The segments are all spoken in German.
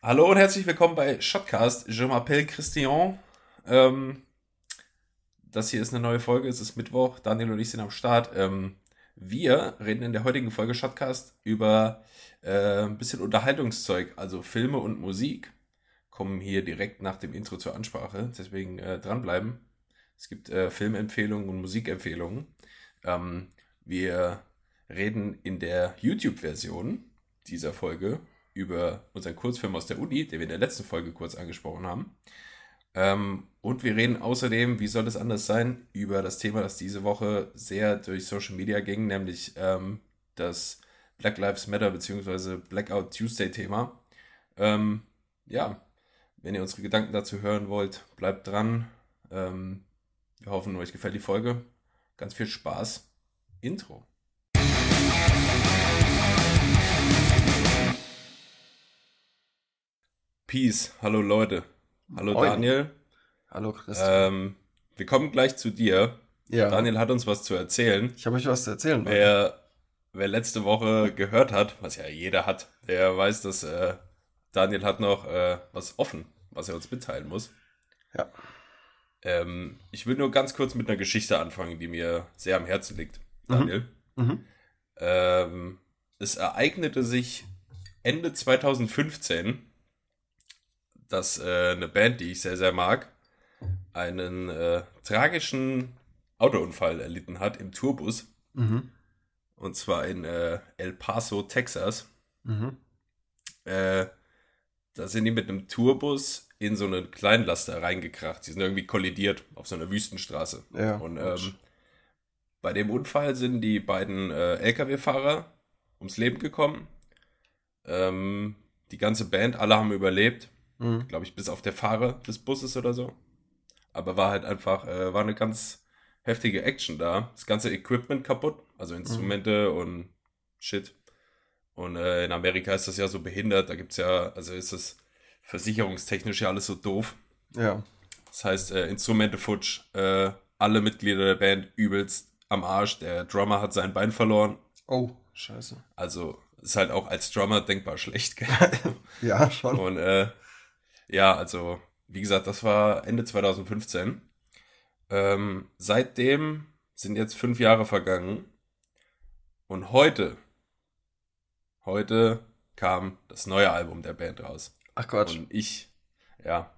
Hallo und herzlich willkommen bei Shotcast. Je m'appelle Christian. Ähm, das hier ist eine neue Folge. Es ist Mittwoch. Daniel und ich sind am Start. Ähm, wir reden in der heutigen Folge Shotcast über äh, ein bisschen Unterhaltungszeug, also Filme und Musik. Kommen hier direkt nach dem Intro zur Ansprache. Deswegen äh, dranbleiben. Es gibt äh, Filmempfehlungen und Musikempfehlungen. Ähm, wir reden in der YouTube-Version dieser Folge über unseren Kurzfilm aus der Uni, den wir in der letzten Folge kurz angesprochen haben. Ähm, und wir reden außerdem, wie soll es anders sein, über das Thema, das diese Woche sehr durch Social Media ging, nämlich ähm, das Black Lives Matter bzw. Blackout Tuesday Thema. Ähm, ja, wenn ihr unsere Gedanken dazu hören wollt, bleibt dran. Ähm, wir hoffen, euch gefällt die Folge. Ganz viel Spaß. Intro. Peace. Hallo Leute. Hallo Moin. Daniel. Hallo Christian. Ähm, wir kommen gleich zu dir. ja, Daniel hat uns was zu erzählen. ich habe euch was zu erzählen. Leute. Wer, wer letzte Woche gehört hat, was ja jeder hat, der weiß, dass äh, Daniel hat noch äh, was offen, was er uns mitteilen muss. Ja. Ähm, ich will nur ganz kurz mit einer Geschichte anfangen, die mir sehr am Herzen liegt, Daniel. Mhm. Ähm, es ereignete sich Ende 2015, dass äh, eine Band, die ich sehr, sehr mag, einen äh, tragischen Autounfall erlitten hat im Tourbus. Mhm. Und zwar in äh, El Paso, Texas. Mhm. Äh, da sind die mit einem Tourbus in so einen Kleinlaster reingekracht. Die sind irgendwie kollidiert auf so einer Wüstenstraße. Ja. Und ähm, bei dem Unfall sind die beiden äh, LKW-Fahrer ums Leben gekommen. Ähm, die ganze Band, alle haben überlebt. Mhm. Glaube ich, bis auf der Fahrer des Busses oder so. Aber war halt einfach, äh, war eine ganz heftige Action da. Das ganze Equipment kaputt, also Instrumente und Shit. Und äh, in Amerika ist das ja so behindert. Da gibt es ja, also ist das versicherungstechnisch ja alles so doof. Ja. Das heißt, äh, Instrumente futsch, äh, alle Mitglieder der Band übelst am Arsch. Der Drummer hat sein Bein verloren. Oh, scheiße. Also ist halt auch als Drummer denkbar schlecht. Gell? Ja, schon. Und äh, ja, also wie gesagt, das war Ende 2015. Ähm, seitdem sind jetzt fünf Jahre vergangen. Und heute, heute kam das neue Album der Band raus. Ach Quatsch. Und ich, ja,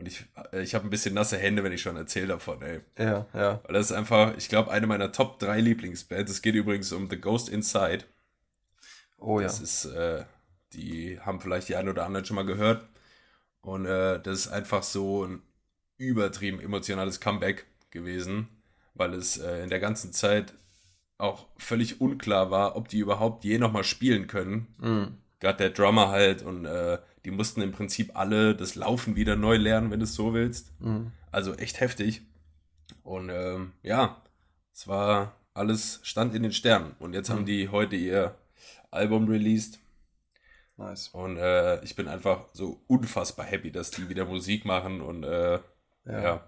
und ich, äh, ich habe ein bisschen nasse Hände, wenn ich schon erzähle davon, ey. Ja, ja. Weil das ist einfach, ich glaube, eine meiner Top 3 Lieblingsbands. Es geht übrigens um The Ghost Inside. Oh ja. Das ist, äh, die haben vielleicht die einen oder anderen schon mal gehört. Und äh, das ist einfach so ein übertrieben emotionales Comeback gewesen, weil es äh, in der ganzen Zeit auch völlig unklar war, ob die überhaupt je nochmal spielen können. Mhm. Gerade der Drummer halt und äh, die mussten im Prinzip alle das Laufen wieder neu lernen, wenn du es so willst. Mhm. Also echt heftig. Und ähm, ja, es war alles stand in den Sternen. Und jetzt haben Mhm. die heute ihr Album released. Nice. Und äh, ich bin einfach so unfassbar happy, dass die wieder Musik machen. Und äh, Ja. ja.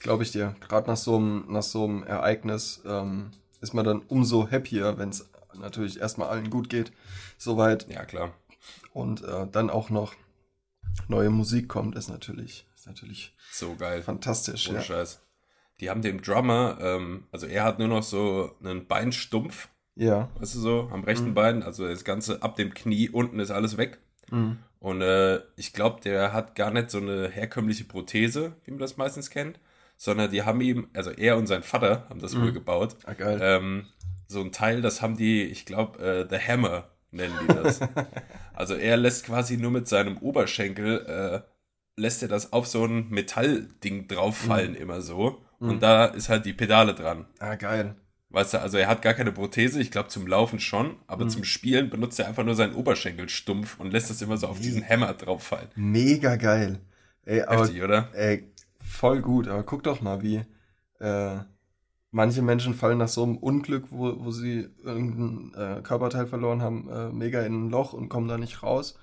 Glaube ich dir. Gerade nach so einem nach so einem Ereignis ähm, ist man dann umso happier, wenn es natürlich erstmal allen gut geht. Soweit. ja, klar. Und äh, dann auch noch neue Musik kommt, ist natürlich, ist natürlich So geil. fantastisch. Ohne Ja. Scheiß. Die haben dem Drummer, ähm, also er hat nur noch so einen Beinstumpf, ja. weißt du so, am rechten Mhm. Bein. Also das Ganze ab dem Knie unten ist alles weg. Mhm. Und äh, ich glaube, der hat gar nicht so eine herkömmliche Prothese, wie man das meistens kennt, sondern die haben ihm, also er und sein Vater haben das Mhm. wohl gebaut. Ah, geil. Ähm, so ein Teil, das haben die, ich glaube, äh, The Hammer nennen die das. also er lässt quasi nur mit seinem Oberschenkel, äh, lässt er das auf so ein Metallding drauffallen immer so. Und da ist halt die Pedale dran. ah, geil. Weißt du, also er hat gar keine Prothese, ich glaube zum Laufen schon, aber Mhm. zum Spielen benutzt er einfach nur seinen Oberschenkel stumpf und lässt das immer so auf diesen Hammer drauffallen. Mega geil. Ey, aber Heftig, oder? ey, voll gut. Aber guck doch mal, wie äh, manche Menschen fallen nach so einem Unglück, wo, wo sie irgendein äh, Körperteil verloren haben, äh, mega in ein Loch und kommen da nicht raus.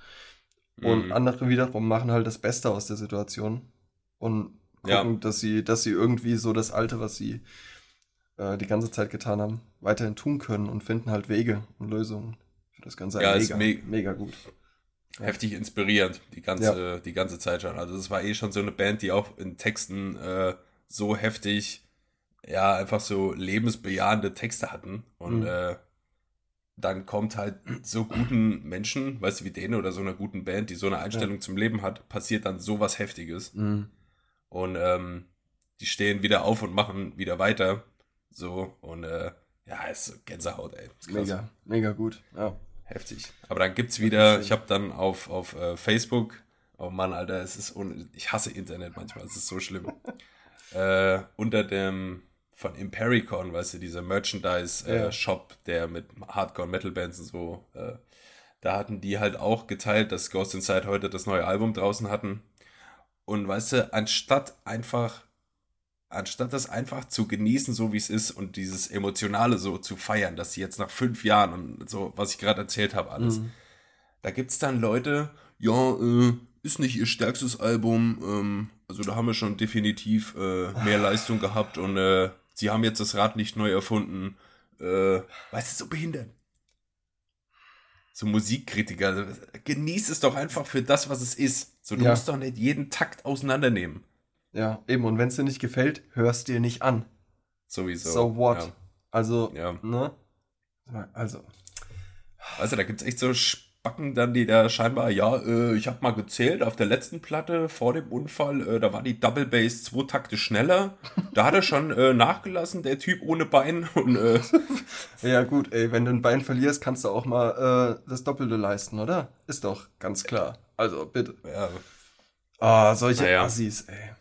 Und Mhm. andere wiederum machen halt das Beste aus der Situation und Ja. gucken, dass sie, dass sie irgendwie so das Alte, was sie äh, die ganze Zeit getan haben, weiterhin tun können und finden halt Wege und Lösungen für das Ganze. Ja, ist mega, me- mega gut. heftig inspirierend, die ganze, ja. die ganze Zeit schon. Also es war eh schon so eine Band, die auch in Texten äh, so heftig, ja, einfach so lebensbejahende Texte hatten. Und mhm. äh, dann kommt halt so guten Menschen, weißt du, wie denen oder so einer guten Band, die so eine Einstellung ja. zum Leben hat, passiert dann so was Heftiges. Mhm. Und ähm, die stehen wieder auf und machen wieder weiter. So, und äh, ja, ist Gänsehaut, ey. Ist mega, mega gut, ja. Heftig. Aber dann gibt's wieder, ich habe dann auf, auf äh, Facebook, oh Mann, Alter, es ist, un ich hasse Internet manchmal, es ist so schlimm. äh, unter dem, von Impericon, weißt du, dieser Merchandise-Shop, äh, der mit Hardcore-Metal-Bands und so, äh, da hatten die halt auch geteilt, dass Ghost Inside heute das neue Album draußen hatten. Und weißt du, anstatt einfach anstatt das einfach zu genießen, so wie es ist und dieses Emotionale so zu feiern, dass sie jetzt nach fünf Jahren und so, was ich gerade erzählt habe, alles, mhm. da gibt es dann Leute, ja, äh, ist nicht ihr stärkstes Album, ähm, also da haben wir schon definitiv äh, mehr Leistung gehabt und äh, sie haben jetzt das Rad nicht neu erfunden. Äh, weißt du, so behindert. So Musikkritiker, genieß es doch einfach für das, was es ist. So, du ja. musst doch nicht jeden Takt auseinandernehmen. Ja, eben. Und wenn es dir nicht gefällt, hörst dir nicht an. Sowieso. So what? Ja. Also, ja. ne? Also. Also, da gibt es echt so Spacken dann, die da scheinbar, ja, äh, ich habe mal gezählt, auf der letzten Platte vor dem Unfall, äh, da war die Double Bass zwei Takte schneller. Da hat er schon äh, nachgelassen, der Typ ohne Bein. Und, äh, ja, gut, ey, wenn du ein Bein verlierst, kannst du auch mal äh, das Doppelte leisten, oder? Ist doch ganz klar. Also, bitte. Ja. Ah, solche naja. Assis, ey.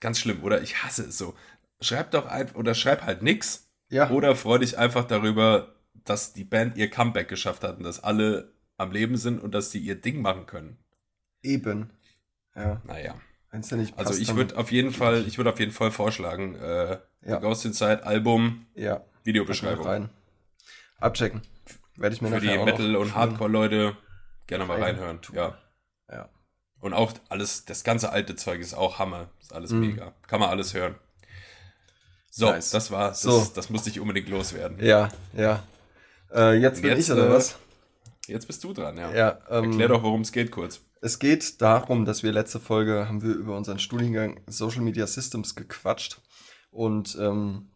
Ganz schlimm, oder? Ich hasse es so. Schreib doch einfach, oder schreib halt nix. Ja. Oder freu dich einfach darüber, dass die Band ihr Comeback geschafft hat und dass alle am Leben sind und dass sie ihr Ding machen können. Eben. Ja. Naja. ja nicht passt, also ich würde auf jeden Fall, ich würde auf jeden Fall vorschlagen, äh, ja. Ghost Inside Album, ja. Videobeschreibung. Rein. Abchecken. Werde ich mir Für die Metal- und Hardcore-Leute gerne mal reinhören. Ja. Ja. Und auch alles, das ganze alte Zeug ist auch Hammer. Ist alles mhm. mega. Kann man alles hören. So, nice. das war, das, so. das musste ich unbedingt loswerden. Ja, ja. Äh, jetzt bin jetzt, ich oder äh, was? Jetzt bist du dran, ja. ja ähm, Erklär doch, worum es geht kurz. Es geht darum, dass wir letzte Folge haben wir über unseren Studiengang Social Media Systems gequatscht. Und ähm,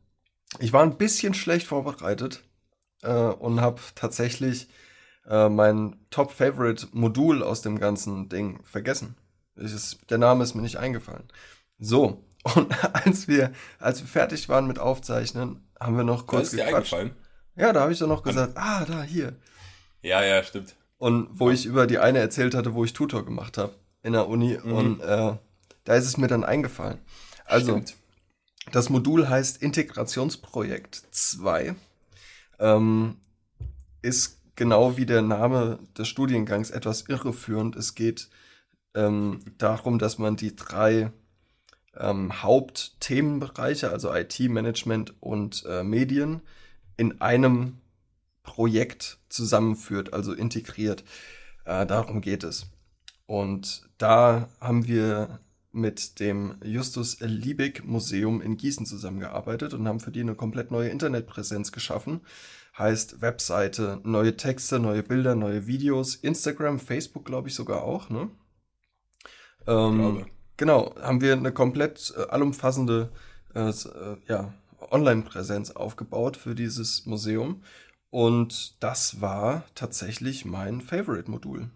ich war ein bisschen schlecht vorbereitet äh, und habe tatsächlich äh, mein Top-Favorite-Modul aus dem ganzen Ding vergessen. Ist, der Name ist mir nicht eingefallen. So, und als wir, als wir fertig waren mit Aufzeichnen, haben wir noch kurz ist dir eingefallen? Ja, da habe ich dann noch gesagt, ah, da, hier. Ja, ja, stimmt. Und wo ich über die eine erzählt hatte, wo ich Tutor gemacht habe in der Uni. Mhm. Und äh, da ist es mir dann eingefallen. Also, stimmt. das Modul heißt Integrationsprojekt 2. Ähm, ist genau wie der Name des Studiengangs etwas irreführend. Es geht ähm, darum, dass man die drei ähm, Hauptthemenbereiche, also IT-Management und äh, Medien, in einem Projekt zusammenführt, also integriert. Äh, darum geht es. Und da haben wir mit dem Justus Liebig Museum in Gießen zusammengearbeitet und haben für die eine komplett neue Internetpräsenz geschaffen heißt Webseite, neue Texte, neue Bilder, neue Videos, Instagram, Facebook, glaube ich sogar auch, ne? Ähm, genau, haben wir eine komplett äh, allumfassende äh, äh, ja, Online-Präsenz aufgebaut für dieses Museum. Und das war tatsächlich mein Favorite-Modul.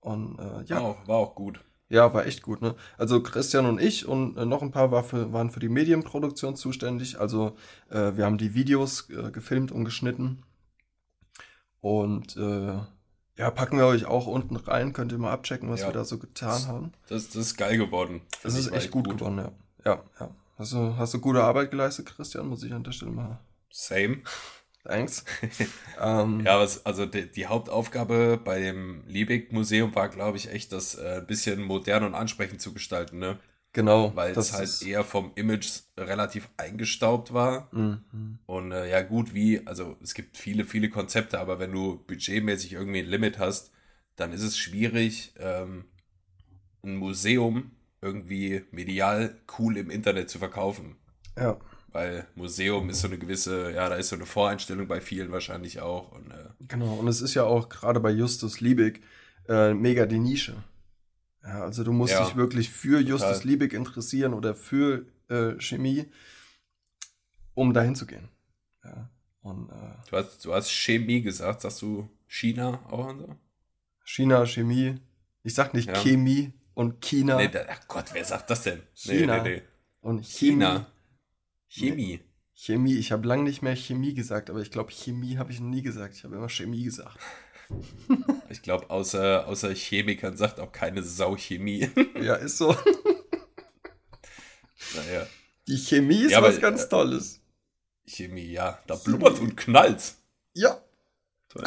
Und äh, ja. War auch, war auch gut. Ja, war echt gut, ne? Also Christian und ich und äh, noch ein paar war für, waren für die Medienproduktion zuständig. Also äh, wir haben die Videos äh, gefilmt und geschnitten. Und äh, ja, packen wir euch auch unten rein. Könnt ihr mal abchecken, was ja. wir da so getan haben. Das, das ist geil geworden. Das ist echt gut, gut geworden, ja. Ja, ja. Hast du, hast du gute Arbeit geleistet, Christian? Muss ich an der Stelle mal. Same. Thanks. ähm, ja, was, also die, die, Hauptaufgabe bei dem Liebig-Museum war, glaube ich, echt, das äh, ein bisschen modern und ansprechend zu gestalten, ne? Genau. Weil es halt eher vom Image relativ eingestaubt war. Mhm. Und äh, ja, gut, wie, also es gibt viele, viele Konzepte, aber wenn du budgetmäßig irgendwie ein Limit hast, dann ist es schwierig, ähm, ein Museum irgendwie medial cool im Internet zu verkaufen. Ja. Weil Museum ist so eine gewisse, ja, da ist so eine Voreinstellung bei vielen wahrscheinlich auch. Und, äh genau, und es ist ja auch gerade bei Justus Liebig äh, mega die Nische. Ja, also du musst Ja, dich wirklich für Justus total. Liebig interessieren oder für äh, Chemie, um dahin zu gehen. Ja. Und äh, Du hast, du hast Chemie gesagt, sagst du China auch und so? China, Chemie. Ich sag nicht Ja. Chemie und China Nee, da, ach Gott, wer sagt das denn? China. Nee, nee, und China. Chemie. Chemie. Ich habe lange nicht mehr Chemie gesagt, aber ich glaube, Chemie habe ich noch nie gesagt. Ich habe immer Chemie gesagt. Ich glaube, außer, außer Chemikern sagt auch keine Sau Chemie. ja, ist so. naja, Die Chemie ist Ja, aber, was ganz äh, Tolles. Chemie, ja. Da blubbert und knallt. Ja. Toll.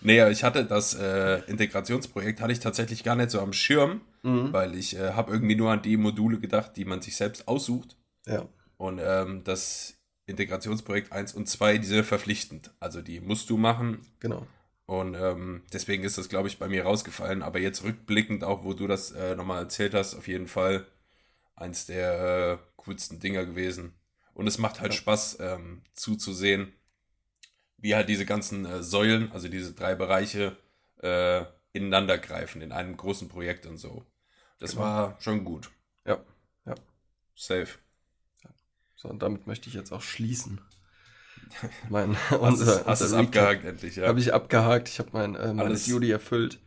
Nee, ich hatte das äh, Integrationsprojekt hatte ich tatsächlich gar nicht so am Schirm, Mhm. weil ich äh, habe irgendwie nur an die Module gedacht, die man sich selbst aussucht. Ja. Und ähm, das Integrationsprojekt 1 und 2, die sind verpflichtend. Also die musst du machen. Genau. Und ähm, deswegen ist das, glaube ich, bei mir rausgefallen. Aber jetzt rückblickend, auch wo du das äh, nochmal erzählt hast, auf jeden Fall eins der äh, coolsten Dinger gewesen. Und es macht halt Ja. Spaß ähm, zuzusehen, wie halt diese ganzen äh, Säulen, also diese drei Bereiche, äh, ineinander greifen in einem großen Projekt und so. Das Genau. war schon gut. Ja. Ja. Safe. So, und damit möchte ich jetzt auch schließen. Mein, Hast es, hast es abgehakt endlich, ja. Habe ich abgehakt. Ich habe mein, äh, meine Alles- Duty erfüllt.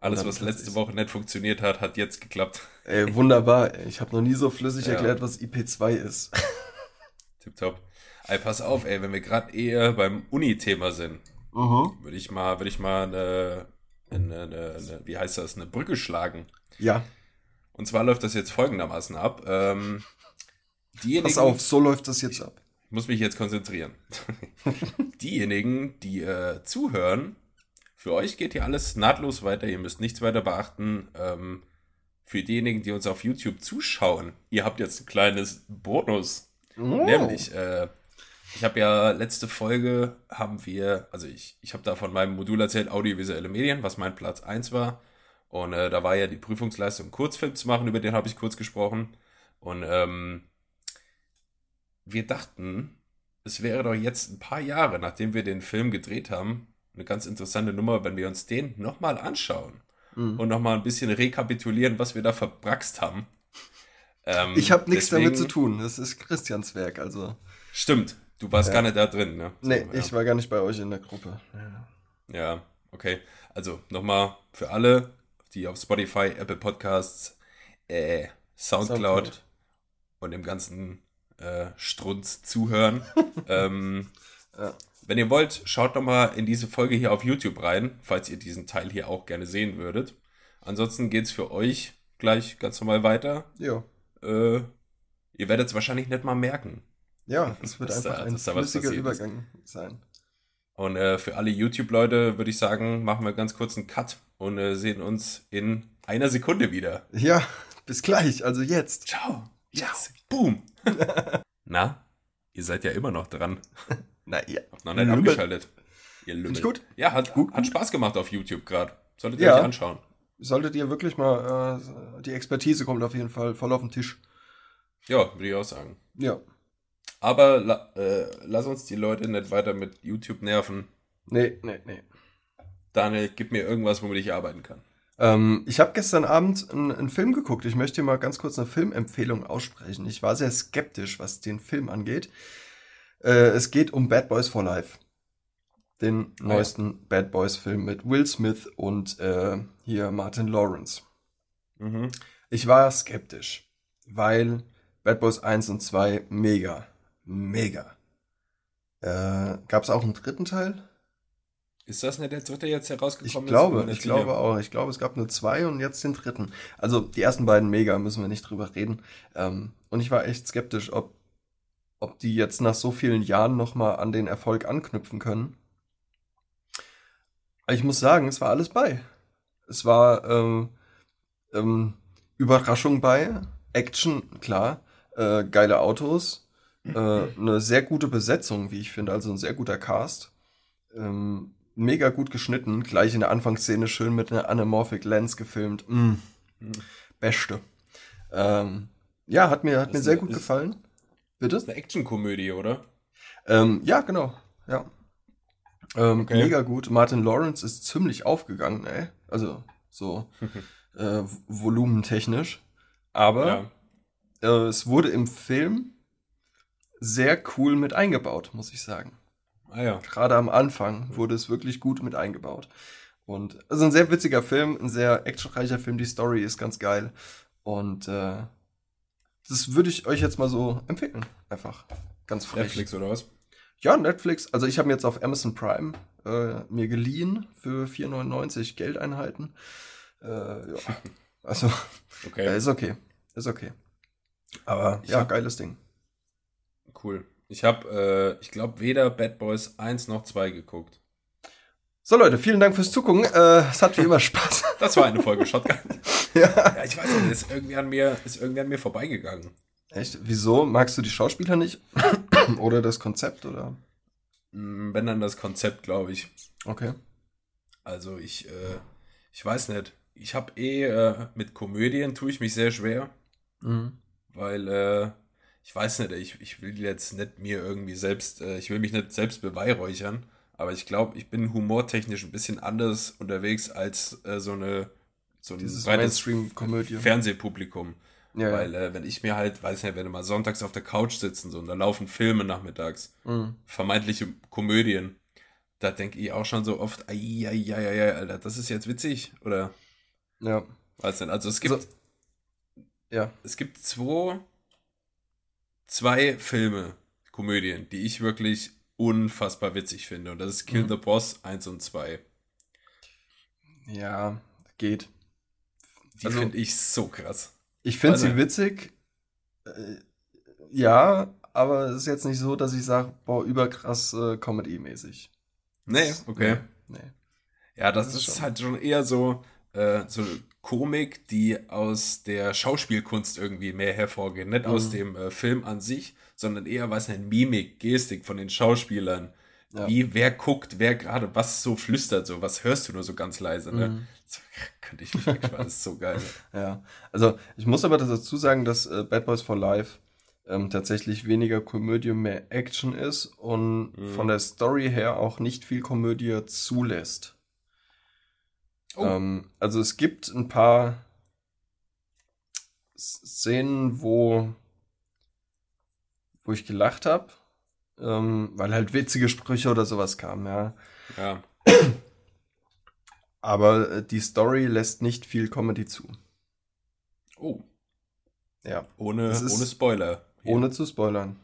Alles, was letzte Woche nicht funktioniert hat, hat jetzt geklappt. Ey, wunderbar. Ey. Ich habe noch nie so flüssig Ja. erklärt, was IP2 ist. Tipptopp. Ey, pass auf, ey, wenn wir gerade eher beim Uni-Thema sind, Mhm. würde ich mal, würde ich mal eine, eine, eine, eine, wie heißt das, eine Brücke schlagen. Ja, Und zwar läuft das jetzt folgendermaßen ab. Ähm, diejenigen, pass auf, so läuft das jetzt ab. Ich muss mich jetzt konzentrieren. Diejenigen, die äh, zuhören, für euch geht hier alles nahtlos weiter. Ihr müsst nichts weiter beachten. Ähm, für diejenigen, die uns auf YouTube zuschauen, ihr habt jetzt ein kleines Bonus. Oh. Nämlich, äh, ich habe ja letzte Folge haben wir, also ich, ich habe da von meinem Modul erzählt, audiovisuelle Medien, was mein Platz 1 war. Und äh, da war ja die Prüfungsleistung, Kurzfilm zu machen, über den habe ich kurz gesprochen. Und ähm, wir dachten, es wäre doch jetzt ein paar Jahre, nachdem wir den Film gedreht haben, eine ganz interessante Nummer, wenn wir uns den nochmal anschauen Mhm. und nochmal ein bisschen rekapitulieren, was wir da verbraxt haben. Ähm, Ich habe nichts damit deswegen- zu tun. Das ist Christians Werk, also. Stimmt, du warst Ja. gar nicht da drin, ne? So, Nee, ja. ich war gar nicht bei euch in der Gruppe. Ja, okay. Also nochmal für alle, die auf Spotify, Apple Podcasts, äh, Soundcloud, und dem ganzen äh, Strunz zuhören. ähm, Ja. Wenn ihr wollt, schaut doch mal in diese Folge hier auf YouTube rein, falls ihr diesen Teil hier auch gerne sehen würdet. Ansonsten geht's für euch gleich ganz normal weiter. Ja. Äh, ihr werdet es wahrscheinlich nicht mal merken. Ja, es wird da- einfach ein da was flüssiger passiert ist. Übergang sein. Und äh, für alle YouTube-Leute würde ich sagen, machen wir ganz kurz einen Cut und äh, sehen uns in einer Sekunde wieder. Ja, bis gleich, also jetzt. Ciao. Jetzt. Boom. Na, ihr seid ja immer noch dran. Na ja. Habt noch nicht Lümmel. abgeschaltet. Ihr Lümmel. ich gut. Ja, hat, Gut, hat gut. Spaß gemacht auf YouTube gerade. Solltet ihr Ja. euch anschauen. Solltet ihr wirklich mal, äh, die Expertise kommt auf jeden Fall voll auf den Tisch. Ja, würde ich auch sagen. Ja. Aber la, äh, lass uns die Leute nicht weiter mit YouTube nerven. Nee, nee, nee. Daniel, gib mir irgendwas, womit ich arbeiten kann. Ähm, ich habe gestern Abend einen, Film geguckt. Ich möchte mal ganz kurz eine Filmempfehlung aussprechen. Ich war sehr skeptisch, was den Film angeht. Äh, es geht um Bad Boys for Life. Den ja. neuesten Bad Boys Film mit Will Smith und äh, hier Martin Lawrence. Mhm. Ich war skeptisch, weil Bad Boys 1 und 2 mega, mega. Äh, Gab es auch einen dritten Teil? Ist das nicht der dritte jetzt Ich herausgekommen? ist? glaube, ich glaube auch. Ich glaube, es gab nur zwei und jetzt den dritten. Also die ersten beiden mega, müssen wir nicht drüber reden. Ähm, und ich war echt skeptisch, ob, ob die jetzt nach so vielen Jahren nochmal an den Erfolg anknüpfen können. Aber Ich muss sagen, es war alles bei. Es war ähm, ähm, Überraschung bei, Action, klar, äh, geile Autos, äh, eine sehr gute Besetzung, wie ich finde, also ein sehr guter Cast. Ähm, mega gut geschnitten, gleich in der Anfangsszene schön mit einer Anamorphic Lens gefilmt. Mm, Mhm. beste. Ähm, ja, hat mir, hat mir sehr eine- gut ist- gefallen. Das Bitte? ist eine Actionkomödie, oder? Ähm, ja, genau. Ja. Ähm, Okay. Mega gut. Martin Lawrence ist ziemlich aufgegangen, ey. Also so äh, volumentechnisch. Aber ja. äh, es wurde im Film sehr cool mit eingebaut, muss ich sagen. Ah ja. Gerade am Anfang wurde es wirklich gut mit eingebaut. Und also ein sehr witziger Film, ein sehr actionreicher Film. Die Story ist ganz geil. Und äh, das würde ich euch jetzt mal so empfehlen. Einfach. Ganz frech. Netflix oder was? Ja, Netflix. Also ich habe jetzt auf Amazon Prime äh, mir geliehen für 4,99 Geldeinheiten. Äh, ja. Also, okay. Ja, ist okay. Ist okay. Aber ich ja, hab, geiles Ding. Cool. Ich habe, äh, ich glaube, weder Bad Boys 1 noch 2 geguckt. So Leute, vielen Dank fürs Zugucken. Äh, es hat wie immer Spaß. Das war eine Folge Shotgun. ja. ja. Ich weiß nicht, ist irgendwie an mir, ist irgendwie an mir vorbeigegangen. Echt? Wieso? Magst du die Schauspieler nicht? oder das Konzept, oder? Mm, wenn dann das Konzept, glaube ich. Okay. Also ich, äh, ich weiß nicht. Ich habe eh äh, mit Komödien tue ich mich sehr schwer. Mhm. Weil, äh, ich weiß nicht, ich, ich will jetzt nicht mir irgendwie selbst, äh, ich will mich nicht selbst beweihräuchern, aber ich glaube, ich bin humortechnisch ein bisschen anders unterwegs als äh, so eine so ein Dieses Mainstream-Komödie. Fernsehpublikum. Ja, Weil, äh, wenn ich mir halt, weiß nicht, wenn du mal sonntags auf der Couch sitzen so, und da laufen Filme nachmittags, mhm. vermeintliche Komödien, da denke ich auch schon so oft, ai, ai, ai, ai, Alter, das ist jetzt witzig, oder? Ja. Weiß nicht, also es gibt, so, ja. Es gibt zwei, zwei Filme, Komödien, die ich wirklich unfassbar witzig finde, und das ist Kill mhm. the Boss 1 und 2. Ja, geht. Die also, finde ich so krass. Ich finde sie witzig. Äh, ja, aber es ist jetzt nicht so, dass ich sage, boah, überkrass äh, Comedy-mäßig. Nee, okay. Nee. Ja, das, das ist, ist halt schon eher so, äh, so Komik, die aus der Schauspielkunst irgendwie mehr hervorgeht. Nicht mhm. aus dem äh, Film an sich, sondern eher was eine Mimik, Gestik von den Schauspielern. Ja. Wie, wer guckt, wer gerade was so flüstert, so, was hörst du nur so ganz leise, ne? Mhm. So, könnte ich mich wegsparen, das ist so geil. Ja, also ich muss aber dazu sagen, dass äh, Bad Boys for Life ähm, tatsächlich weniger Komödie, mehr Action ist und mhm. von der Story her auch nicht viel Komödie zulässt. Oh. Ähm, also es gibt ein paar Szenen, wo, wo ich gelacht habe, ähm, weil halt witzige Sprüche oder sowas kamen, ja. Ja. Aber äh, die Story lässt nicht viel Comedy zu. Oh. Ja. Ohne, ohne Spoiler. Ohne zu spoilern.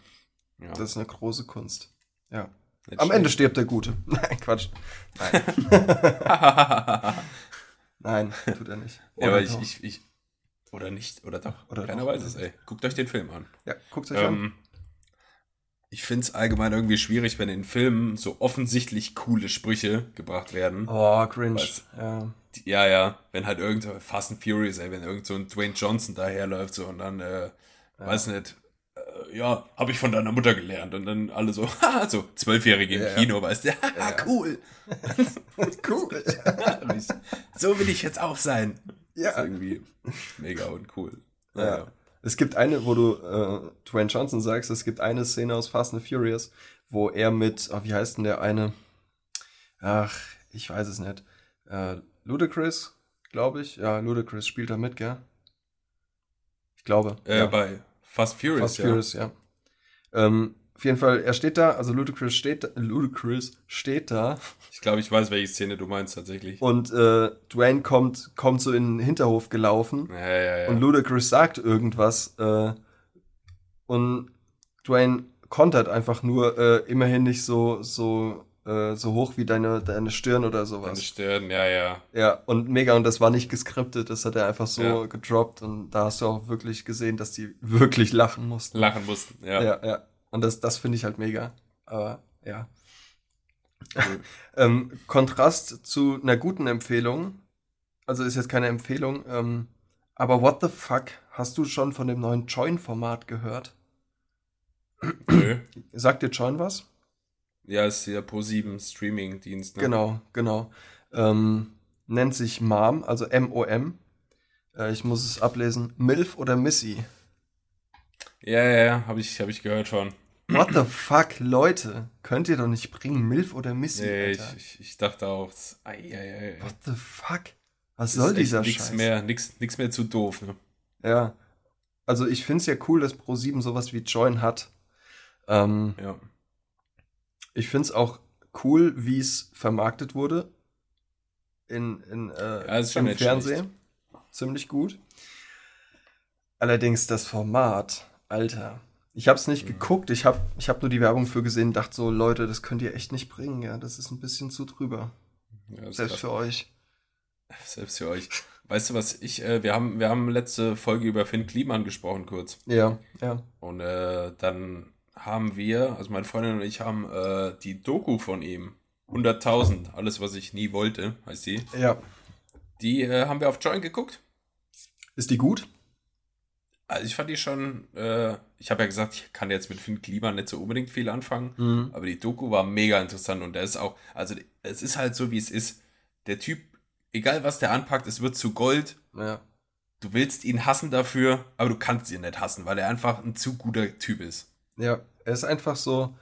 Ja. Das ist eine große Kunst. Ja. Nicht Am. Ende stirbt der Gute. Nein, Quatsch. Nein. Nein, tut er nicht. Oder ja, aber ich, ich, ich, Oder nicht, oder doch. Oder Keiner doch, weiß es, ey. Guckt euch den Film an. Ja, guckt euch ähm, an ich finde es allgemein irgendwie schwierig, wenn in Filmen so offensichtlich coole Sprüche gebracht werden. Oh, cringe. Ja. ja, ja. Wenn halt irgend Fast and Furious, ey, wenn irgend so ein Dwayne Johnson daherläuft so und dann, äh, ja. weiß nicht, ja, habe ich von deiner Mutter gelernt und dann alle so, haha, so zwölfjährige im ja, Kino, weißt du, ja, cool. cool. so will ich jetzt auch sein. Ja. irgendwie mega und cool. Ja. Es gibt eine, wo du äh, Dwayne Johnson sagst, es gibt eine Szene aus Fast and Furious, wo er mit, oh, wie heißt denn der eine? Ach, ich weiß es nicht. Äh, Ludacris, glaube ich. Ja, Ludacris spielt da mit, gell? Ich glaube. Äh, ja. Bei Fast Furious, Fast ja. Furious, ja. Ähm, auf jeden Fall, er steht da, also Ludacris steht, Ludacris steht da. Ich glaube, ich weiß, welche Szene du meinst tatsächlich. Und äh, Dwayne kommt, kommt so in den Hinterhof gelaufen. Ja, ja, ja. Und Ludacris sagt irgendwas. Äh, und Dwayne kontert einfach nur äh, immerhin nicht so, so, äh, so hoch wie deine, deine Stirn oder sowas. Deine Stirn, ja, ja. Ja, und mega, und das war nicht geskriptet, das hat er einfach so ja. gedroppt. Und da hast du auch wirklich gesehen, dass die wirklich lachen mussten. Lachen mussten, ja. Ja, ja. Und das, das finde ich halt mega. Aber ja. ähm, Kontrast zu einer guten Empfehlung. Also ist jetzt keine Empfehlung. Ähm, aber what the fuck? Hast du schon von dem neuen Join-Format gehört? Nö. Sagt dir Join was? Ja, ist ja Pro7 Streaming-Dienst. Ne? Genau, genau. Ähm, nennt sich MOM, also M-O-M. Äh, ich muss es ablesen. MILF oder Missy? Ja, ja, ja, habe ich, hab ich gehört schon. What the fuck, Leute? Könnt ihr doch nicht bringen, Milf oder Missy? Nee, ich, ich, ich, dachte auch. Ei, ei, ei. What the fuck? Was soll dieser nix Scheiß? Mehr, nix, nix mehr zu doof, ne? Ja. Also ich finde es ja cool, dass Pro7 sowas wie Join hat. Ähm, Ja. Ich finde es auch cool, wie es vermarktet wurde. In, in, äh, Ja, im Fernsehen. Ziemlich gut. Allerdings das Format, Alter. Ich habe es nicht Mhm. geguckt, ich habe ich hab nur die Werbung für gesehen, dachte so, Leute, das könnt ihr echt nicht bringen, ja. Das ist ein bisschen zu drüber. ja Selbst für euch. Selbst für euch. Weißt du was, ich, äh, wir haben, wir haben letzte Folge über Finn Kliman gesprochen kurz. Ja, ja. Und äh, dann haben wir, also meine Freundin und ich haben äh, die Doku von ihm, 100.000, alles was ich nie wollte, heißt sie, Ja. die äh, haben wir auf Join geguckt. Ist die gut? Also ich fand die schon, äh, ich habe ja gesagt, ich kann jetzt mit Finn Kliman nicht so unbedingt viel anfangen, aber die Doku war mega interessant und der ist auch, also es ist halt so, wie es ist. Der Typ, egal was der anpackt, es wird zu Gold. Ja. Du willst ihn hassen dafür, aber du kannst ihn nicht hassen, weil er einfach ein zu guter Typ ist. Ja, er ist einfach so.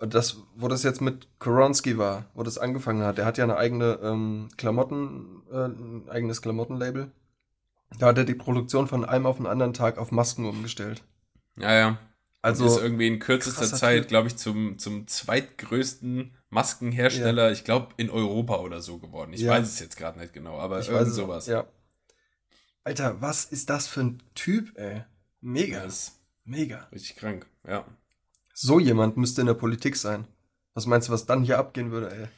und Das, wo das jetzt mit Koronski war, wo das angefangen hat, der hat ja eine eigene ähm, Klamotten, äh, ein eigenes Klamottenlabel. Da hat er die Produktion von einem auf den anderen Tag auf Masken umgestellt. Ja, ja. Also, ist irgendwie in kürzester Zeit, glaube ich, zum, zum zweitgrößten Maskenhersteller, ich glaube, in Europa oder so geworden. Ich Ja. weiß es jetzt gerade nicht genau, aber ich irgend sowas. Ja. Alter, was ist das für ein Typ, ey? Mega, Das mega. richtig krank, ja. So jemand müsste in der Politik sein. Was meinst du, was dann hier abgehen würde, ey?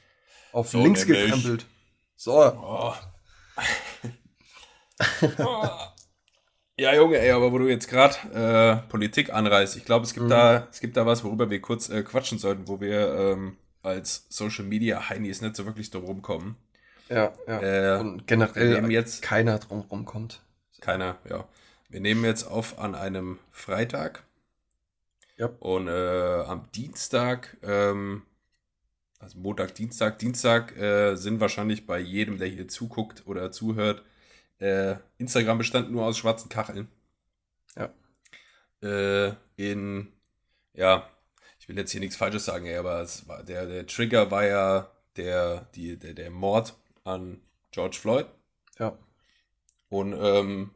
Auf So links nämlich. gekrempelt. So, Oh. Oh. Ja, Junge, ey, aber wo du jetzt gerade äh, Politik anreißt, ich glaube, es gibt Mhm. da, es gibt da was, worüber wir kurz äh, quatschen sollten, wo wir ähm, als Social Media Heinis nicht so wirklich drum rumkommen. ja, ja. Äh, Und generell jetzt keiner drum rumkommt. keiner, ja. Wir nehmen jetzt auf an einem Freitag. Ja. Und äh, am Dienstag, ähm, also Montag, Dienstag, Dienstag äh, sind wahrscheinlich bei jedem, der hier zuguckt oder zuhört, äh, Instagram bestand nur aus schwarzen Kacheln. Ja. Äh, in, ja, ich will jetzt hier nichts Falsches sagen, ey, aber es war, der, der Trigger war ja der, die, der, der Mord an George Floyd. Ja. Und ähm,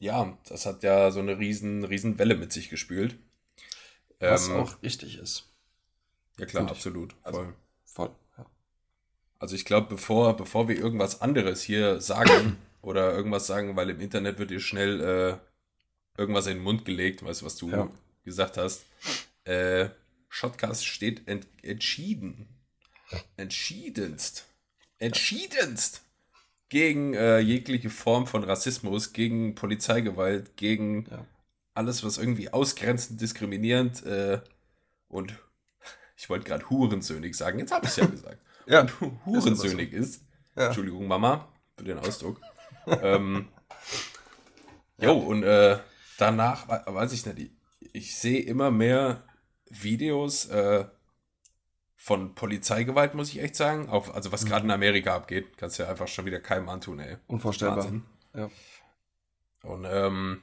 ja, das hat ja so eine riesen, riesen Welle mit sich gespült. Was Ähm, auch richtig ist. Ja klar, find ich. absolut. Also- voll. Voll. Ja. Also ich glaube, bevor, bevor wir irgendwas anderes hier sagen oder irgendwas sagen, weil im Internet wird dir schnell äh, irgendwas in den Mund gelegt, weißt du, was du Ja. gesagt hast. Äh, Shotcast steht ent entschieden, entschiedenst, entschiedenst gegen äh, jegliche Form von Rassismus, gegen Polizeigewalt, gegen Ja. alles, was irgendwie ausgrenzend, diskriminierend äh, und ich wollte gerade hurensöhnig sagen, jetzt habe ich es ja gesagt Ja. hurensöhnig ist. Ja. Entschuldigung, Mama, für den Ausdruck. ähm, jo, und äh, danach, we- weiß ich nicht, ich, ich sehe immer mehr Videos äh, von Polizeigewalt, muss ich echt sagen. Auch, also was gerade in Amerika abgeht, kannst du ja einfach schon wieder keinem antun, ey. Unvorstellbar. Wahnsinn. Ja. Und ähm,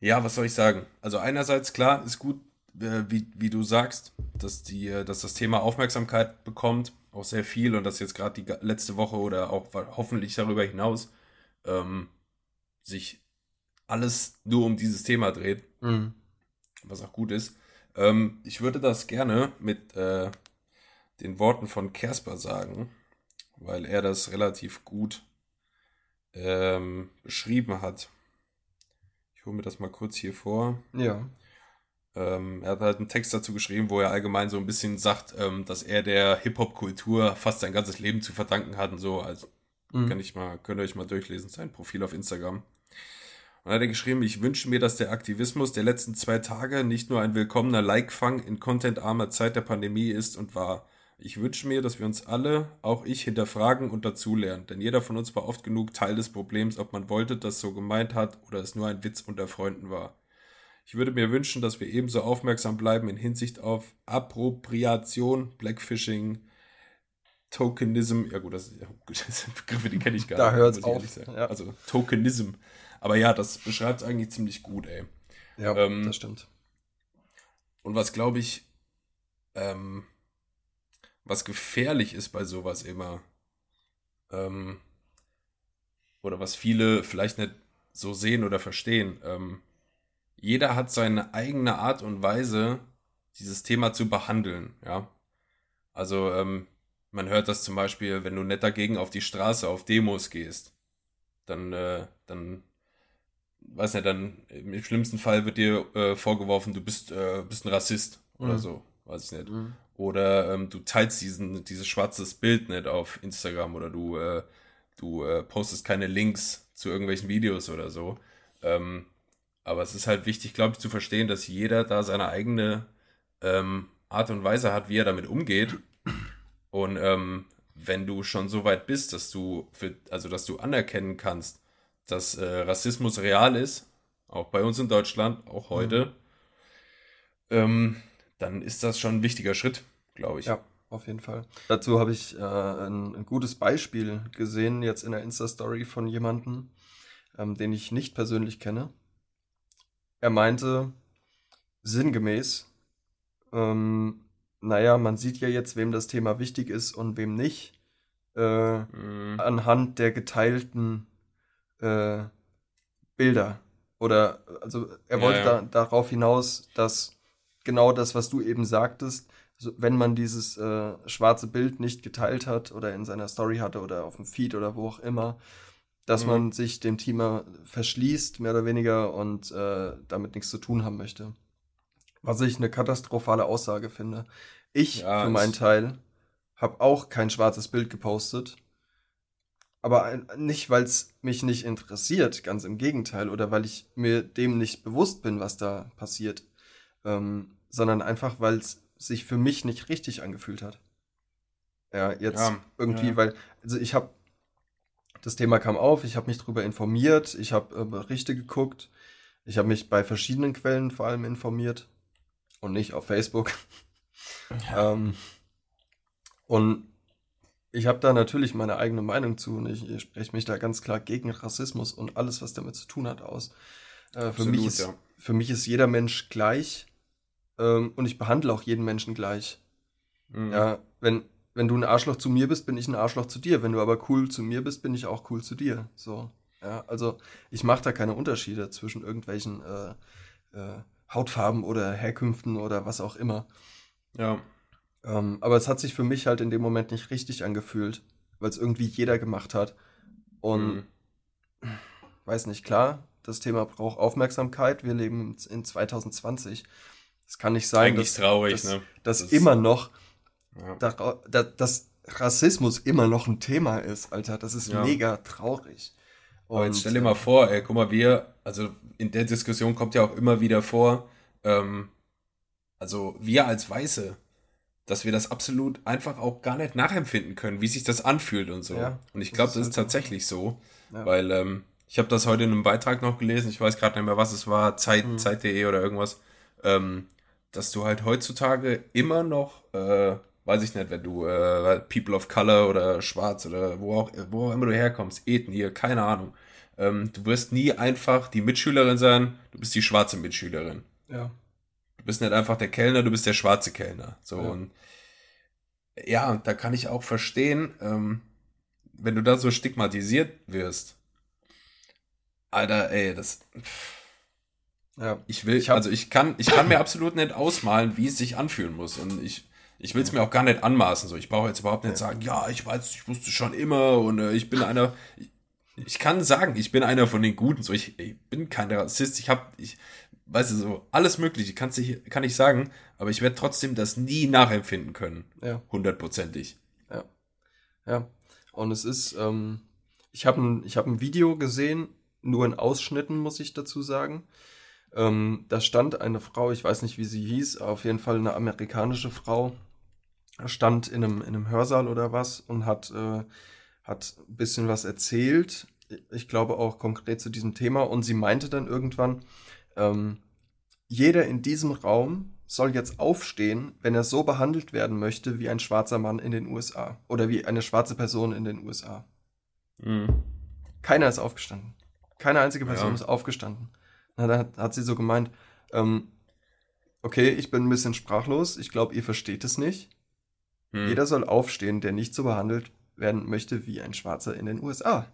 ja, was soll ich sagen? Also einerseits klar, ist gut, äh, wie, wie du sagst, dass die, äh, dass das Thema Aufmerksamkeit bekommt, auch sehr viel und dass jetzt gerade die letzte Woche oder auch hoffentlich darüber hinaus ähm, sich alles nur um dieses Thema dreht, Mhm. was auch gut ist. Ähm, ich würde das gerne mit äh, den Worten von Kersper sagen, weil er das relativ gut ähm, beschrieben hat. Ich hole mir das mal kurz hier vor. Ja. Ähm, er hat halt einen Text dazu geschrieben, wo er allgemein so ein bisschen sagt, ähm, dass er der Hip-Hop-Kultur fast sein ganzes Leben zu verdanken hat und so. Also Mhm. kann ich mal, könnt ihr euch mal durchlesen, sein Profil auf Instagram. Und er hat er geschrieben, ich wünsche mir, dass der Aktivismus der letzten zwei Tage nicht nur ein willkommener Like-Fang in contentarmer Zeit der Pandemie ist und war. Ich wünsche mir, dass wir uns alle, auch ich, hinterfragen und dazulernen. Denn jeder von uns war oft genug Teil des Problems, ob man wollte, das so gemeint hat oder es nur ein Witz unter Freunden war. Ich würde mir wünschen, dass wir ebenso aufmerksam bleiben in Hinsicht auf Appropriation, Blackfishing, Tokenism. Ja gut, das, ja, gut, das sind Begriffe, die kenne ich gar Da nicht. hört's muss ich auf, ja. Also Tokenism. Aber ja, das beschreibt es eigentlich ziemlich gut, ey. Ja, Ähm, das stimmt. Und was glaube ich, ähm, was gefährlich ist bei sowas immer, ähm, oder was viele vielleicht nicht so sehen oder verstehen. Ähm, jeder hat seine eigene Art und Weise, dieses Thema zu behandeln, ja. Also, ähm, man hört das zum Beispiel, wenn du nicht dagegen auf die Straße, auf Demos gehst, dann, äh, dann, weiß nicht, dann im schlimmsten Fall wird dir äh, vorgeworfen, du bist, äh, bist ein Rassist mhm. oder so, weiß ich nicht. Mhm. Oder ähm, du teilst diesen, dieses schwarzes Bild nicht auf Instagram oder du, äh, du äh, postest keine Links zu irgendwelchen Videos oder so. Ähm, aber es ist halt wichtig, glaube ich, zu verstehen, dass jeder da seine eigene ähm, Art und Weise hat, wie er damit umgeht. Und ähm, wenn du schon so weit bist, dass du für, also dass du anerkennen kannst, dass äh, Rassismus real ist, auch bei uns in Deutschland, auch heute, mhm. ähm, dann ist das schon ein wichtiger Schritt, glaube ich. Ja, auf jeden Fall. Dazu habe ich äh, ein, ein, gutes Beispiel gesehen, jetzt in der Insta-Story von jemandem, ähm, den ich nicht persönlich kenne. Er meinte sinngemäß, ähm, naja, man sieht ja jetzt, wem das Thema wichtig ist und wem nicht, äh, mhm. anhand der geteilten äh, Bilder. Oder, also er wollte ja, ja. Da, darauf hinaus, dass genau das, was du eben sagtest, also wenn man dieses äh, schwarze Bild nicht geteilt hat oder in seiner Story hatte oder auf dem Feed oder wo auch immer, dass mhm. man sich dem Thema verschließt, mehr oder weniger, und äh, damit nichts zu tun haben möchte. Was ich eine katastrophale Aussage finde. Ich, ja, für meinen Teil, habe auch kein schwarzes Bild gepostet. Aber nicht, weil es mich nicht interessiert, ganz im Gegenteil, oder weil ich mir dem nicht bewusst bin, was da passiert, ähm, sondern einfach, weil es sich für mich nicht richtig angefühlt hat. Ja, jetzt ja, irgendwie, ja. weil, also ich habe, das Thema kam auf, ich habe mich darüber informiert, ich habe äh, Berichte geguckt, ich habe mich bei verschiedenen Quellen vor allem informiert und nicht auf Facebook. Ja. ähm, und ich habe da natürlich meine eigene Meinung zu und ich, ich spreche mich da ganz klar gegen Rassismus und alles, was damit zu tun hat, aus. Äh, für, mich ist, ja. für mich ist jeder Mensch gleich ähm, und ich behandle auch jeden Menschen gleich. Mhm. Ja, wenn, wenn du ein Arschloch zu mir bist, bin ich ein Arschloch zu dir. Wenn du aber cool zu mir bist, bin ich auch cool zu dir. So. Ja, also ich mache da keine Unterschiede zwischen irgendwelchen äh, äh, Hautfarben oder Herkünften oder was auch immer. Ja. Ähm, aber es hat sich für mich halt in dem Moment nicht richtig angefühlt, weil es irgendwie jeder gemacht hat. Und mhm. weiß nicht, klar, das Thema braucht Aufmerksamkeit. Wir leben in 2020. Es kann nicht sein, Eigentlich dass, traurig, dass, ne? dass das immer noch, ja. da, da, dass Rassismus immer noch ein Thema ist, Alter. Das ist ja. mega traurig. Und, Aber jetzt stell dir mal vor, ey, guck mal, wir, also in der Diskussion kommt ja auch immer wieder vor, ähm, also wir als Weiße, dass wir das absolut einfach auch gar nicht nachempfinden können, wie sich das anfühlt und so. Ja, und ich glaube, das, das, ist halt tatsächlich so, ja. weil ähm, ich habe das heute in einem Beitrag noch gelesen, ich weiß gerade nicht mehr, was es war, Zeit, mhm. Zeit.de oder irgendwas, ähm, dass du halt heutzutage immer noch, äh, weiß ich nicht, wenn du äh, People of Color oder Schwarz oder wo auch, wo auch immer du herkommst, Ethnie, keine Ahnung, ähm, du wirst nie einfach die Mitschülerin sein, du bist die schwarze Mitschülerin. Ja. Du bist nicht einfach der Kellner, du bist der schwarze Kellner. So ja. und ja, da kann ich auch verstehen, ähm, wenn du da so stigmatisiert wirst. Alter, ey, das. Ja. Ich will, ich also ich kann, ich kann mir absolut nicht ausmalen, wie es sich anfühlen muss. Und ich, ich will es mir auch gar nicht anmaßen. So, ich brauche jetzt überhaupt nicht sagen, ja, ich weiß, ich wusste schon immer und äh, ich bin einer. Ich, ich, kann sagen, ich bin einer von den Guten. So, ich, ich bin kein Rassist. Ich habe, ich, weißt du, so, alles Mögliche kannst du, kann ich sagen, aber ich werde trotzdem das nie nachempfinden können. Ja. Hundertprozentig. Ja. Ja. Und es ist, ähm, ich habe ein, hab ein Video gesehen, nur in Ausschnitten, muss ich dazu sagen. Ähm, da stand eine Frau, ich weiß nicht, wie sie hieß, auf jeden Fall eine amerikanische Frau, stand in einem, in einem Hörsaal oder was und hat, äh, hat ein bisschen was erzählt. Ich glaube auch konkret zu diesem Thema. Und sie meinte dann irgendwann, ähm, jeder in diesem Raum soll jetzt aufstehen, wenn er so behandelt werden möchte wie ein schwarzer Mann in den USA oder wie eine schwarze Person in den USA. Mhm. Keiner ist aufgestanden. Keine einzige Person ja. ist aufgestanden. Na, dann hat, hat, sie so gemeint, ähm, okay, ich bin ein bisschen sprachlos, ich glaube, ihr versteht es nicht. Mhm. Jeder soll aufstehen, der nicht so behandelt werden möchte wie ein Schwarzer in den USA.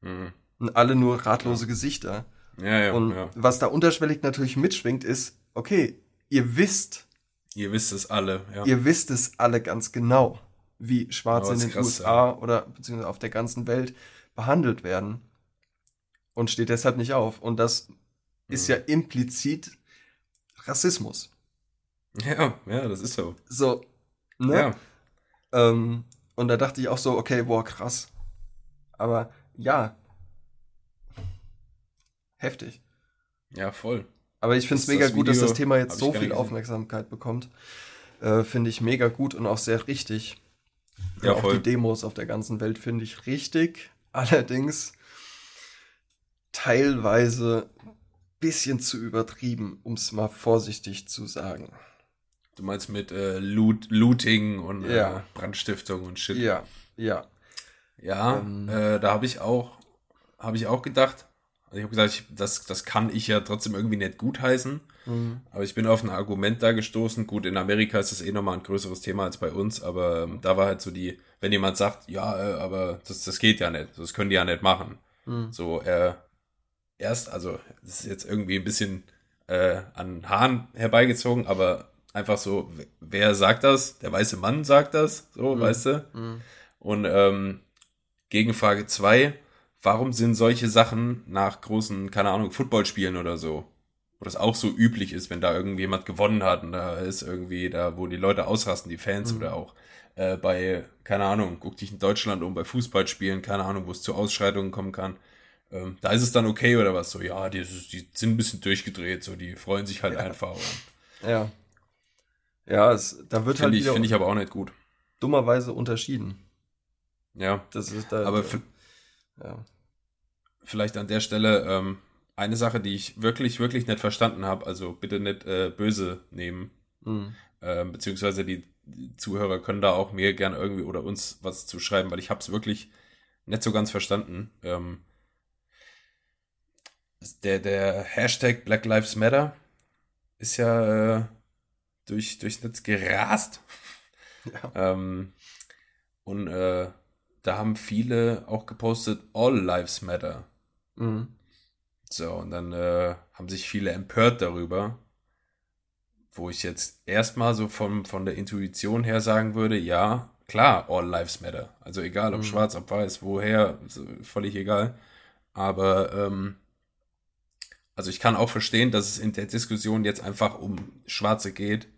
Mhm. Und alle nur ratlose ja. Gesichter. Ja, ja, und ja. was da unterschwellig natürlich mitschwingt, ist, okay, ihr wisst. Ihr wisst es alle, ja. Ihr wisst es alle ganz genau, wie Schwarze in den krass, USA ja. oder beziehungsweise auf der ganzen Welt behandelt werden. Und steht deshalb nicht auf. Und das mhm. ist ja implizit Rassismus. Ja, ja, das ist so. So, ne? Ja. Ähm, und da dachte ich auch so, okay, boah, krass. Aber ja, heftig. Ja, voll. Aber ich finde es mega das gut, dass das Thema jetzt so viel Aufmerksamkeit bekommt. Äh, finde ich mega gut und auch sehr richtig. Ja, auch voll. die Demos auf der ganzen Welt finde ich richtig. Allerdings teilweise bisschen zu übertrieben, um es mal vorsichtig zu sagen. Du meinst mit äh, Loot, Looting und äh, ja. äh, Brandstiftung und Shit. Ja, ja. Ja, ähm, äh, da habe ich auch, habe ich auch gedacht. Also ich habe gesagt, ich, das, das kann ich ja trotzdem irgendwie nicht gutheißen. Mhm. Aber ich bin auf ein Argument da gestoßen. Gut, in Amerika ist das eh nochmal ein größeres Thema als bei uns, aber ähm, da war halt so die, wenn jemand sagt, ja, äh, aber das, das geht ja nicht, das können die ja nicht machen. Mhm. So, äh, erst, also das ist jetzt irgendwie ein bisschen äh, an Haaren herbeigezogen, aber einfach so, wer sagt das? Der weiße Mann sagt das, so, mhm. weißt du? Mhm. Und ähm, Gegenfrage 2, warum sind solche Sachen nach großen, keine Ahnung, Footballspielen oder so, wo das auch so üblich ist, wenn da irgendjemand gewonnen hat und da ist irgendwie da, wo die Leute ausrasten, die Fans mhm. oder auch äh, bei, keine Ahnung, guck dich in Deutschland um, bei Fußballspielen, keine Ahnung, wo es zu Ausschreitungen kommen kann. Ähm, da ist es dann okay oder was? So, ja, die, die sind ein bisschen durchgedreht, so, die freuen sich halt ja. einfach. Ja. Ja, es, da wird find halt. Finde ich aber auch nicht gut. Dummerweise unterschieden. Ja. Das ist da. Aber ja. vielleicht an der Stelle ähm, eine Sache, die ich wirklich, wirklich nicht verstanden habe. Also bitte nicht äh, böse nehmen. Mhm. Ähm, beziehungsweise die, Zuhörer können da auch mir gerne irgendwie oder uns was zu schreiben, weil ich habe es wirklich nicht so ganz verstanden. Ähm, der, der Hashtag Black Lives Matter ist ja äh, durch, durchs Netz gerast. Ja. ähm, und äh, da haben viele auch gepostet, All Lives Matter. Mhm. So, und dann äh, haben sich viele empört darüber, wo ich jetzt erstmal so von, von der Intuition her sagen würde, ja, klar, All Lives Matter. Also egal, ob mhm. schwarz, ob weiß, woher, völlig egal. Aber ähm, also ich kann auch verstehen, dass es in der Diskussion jetzt einfach um Schwarze geht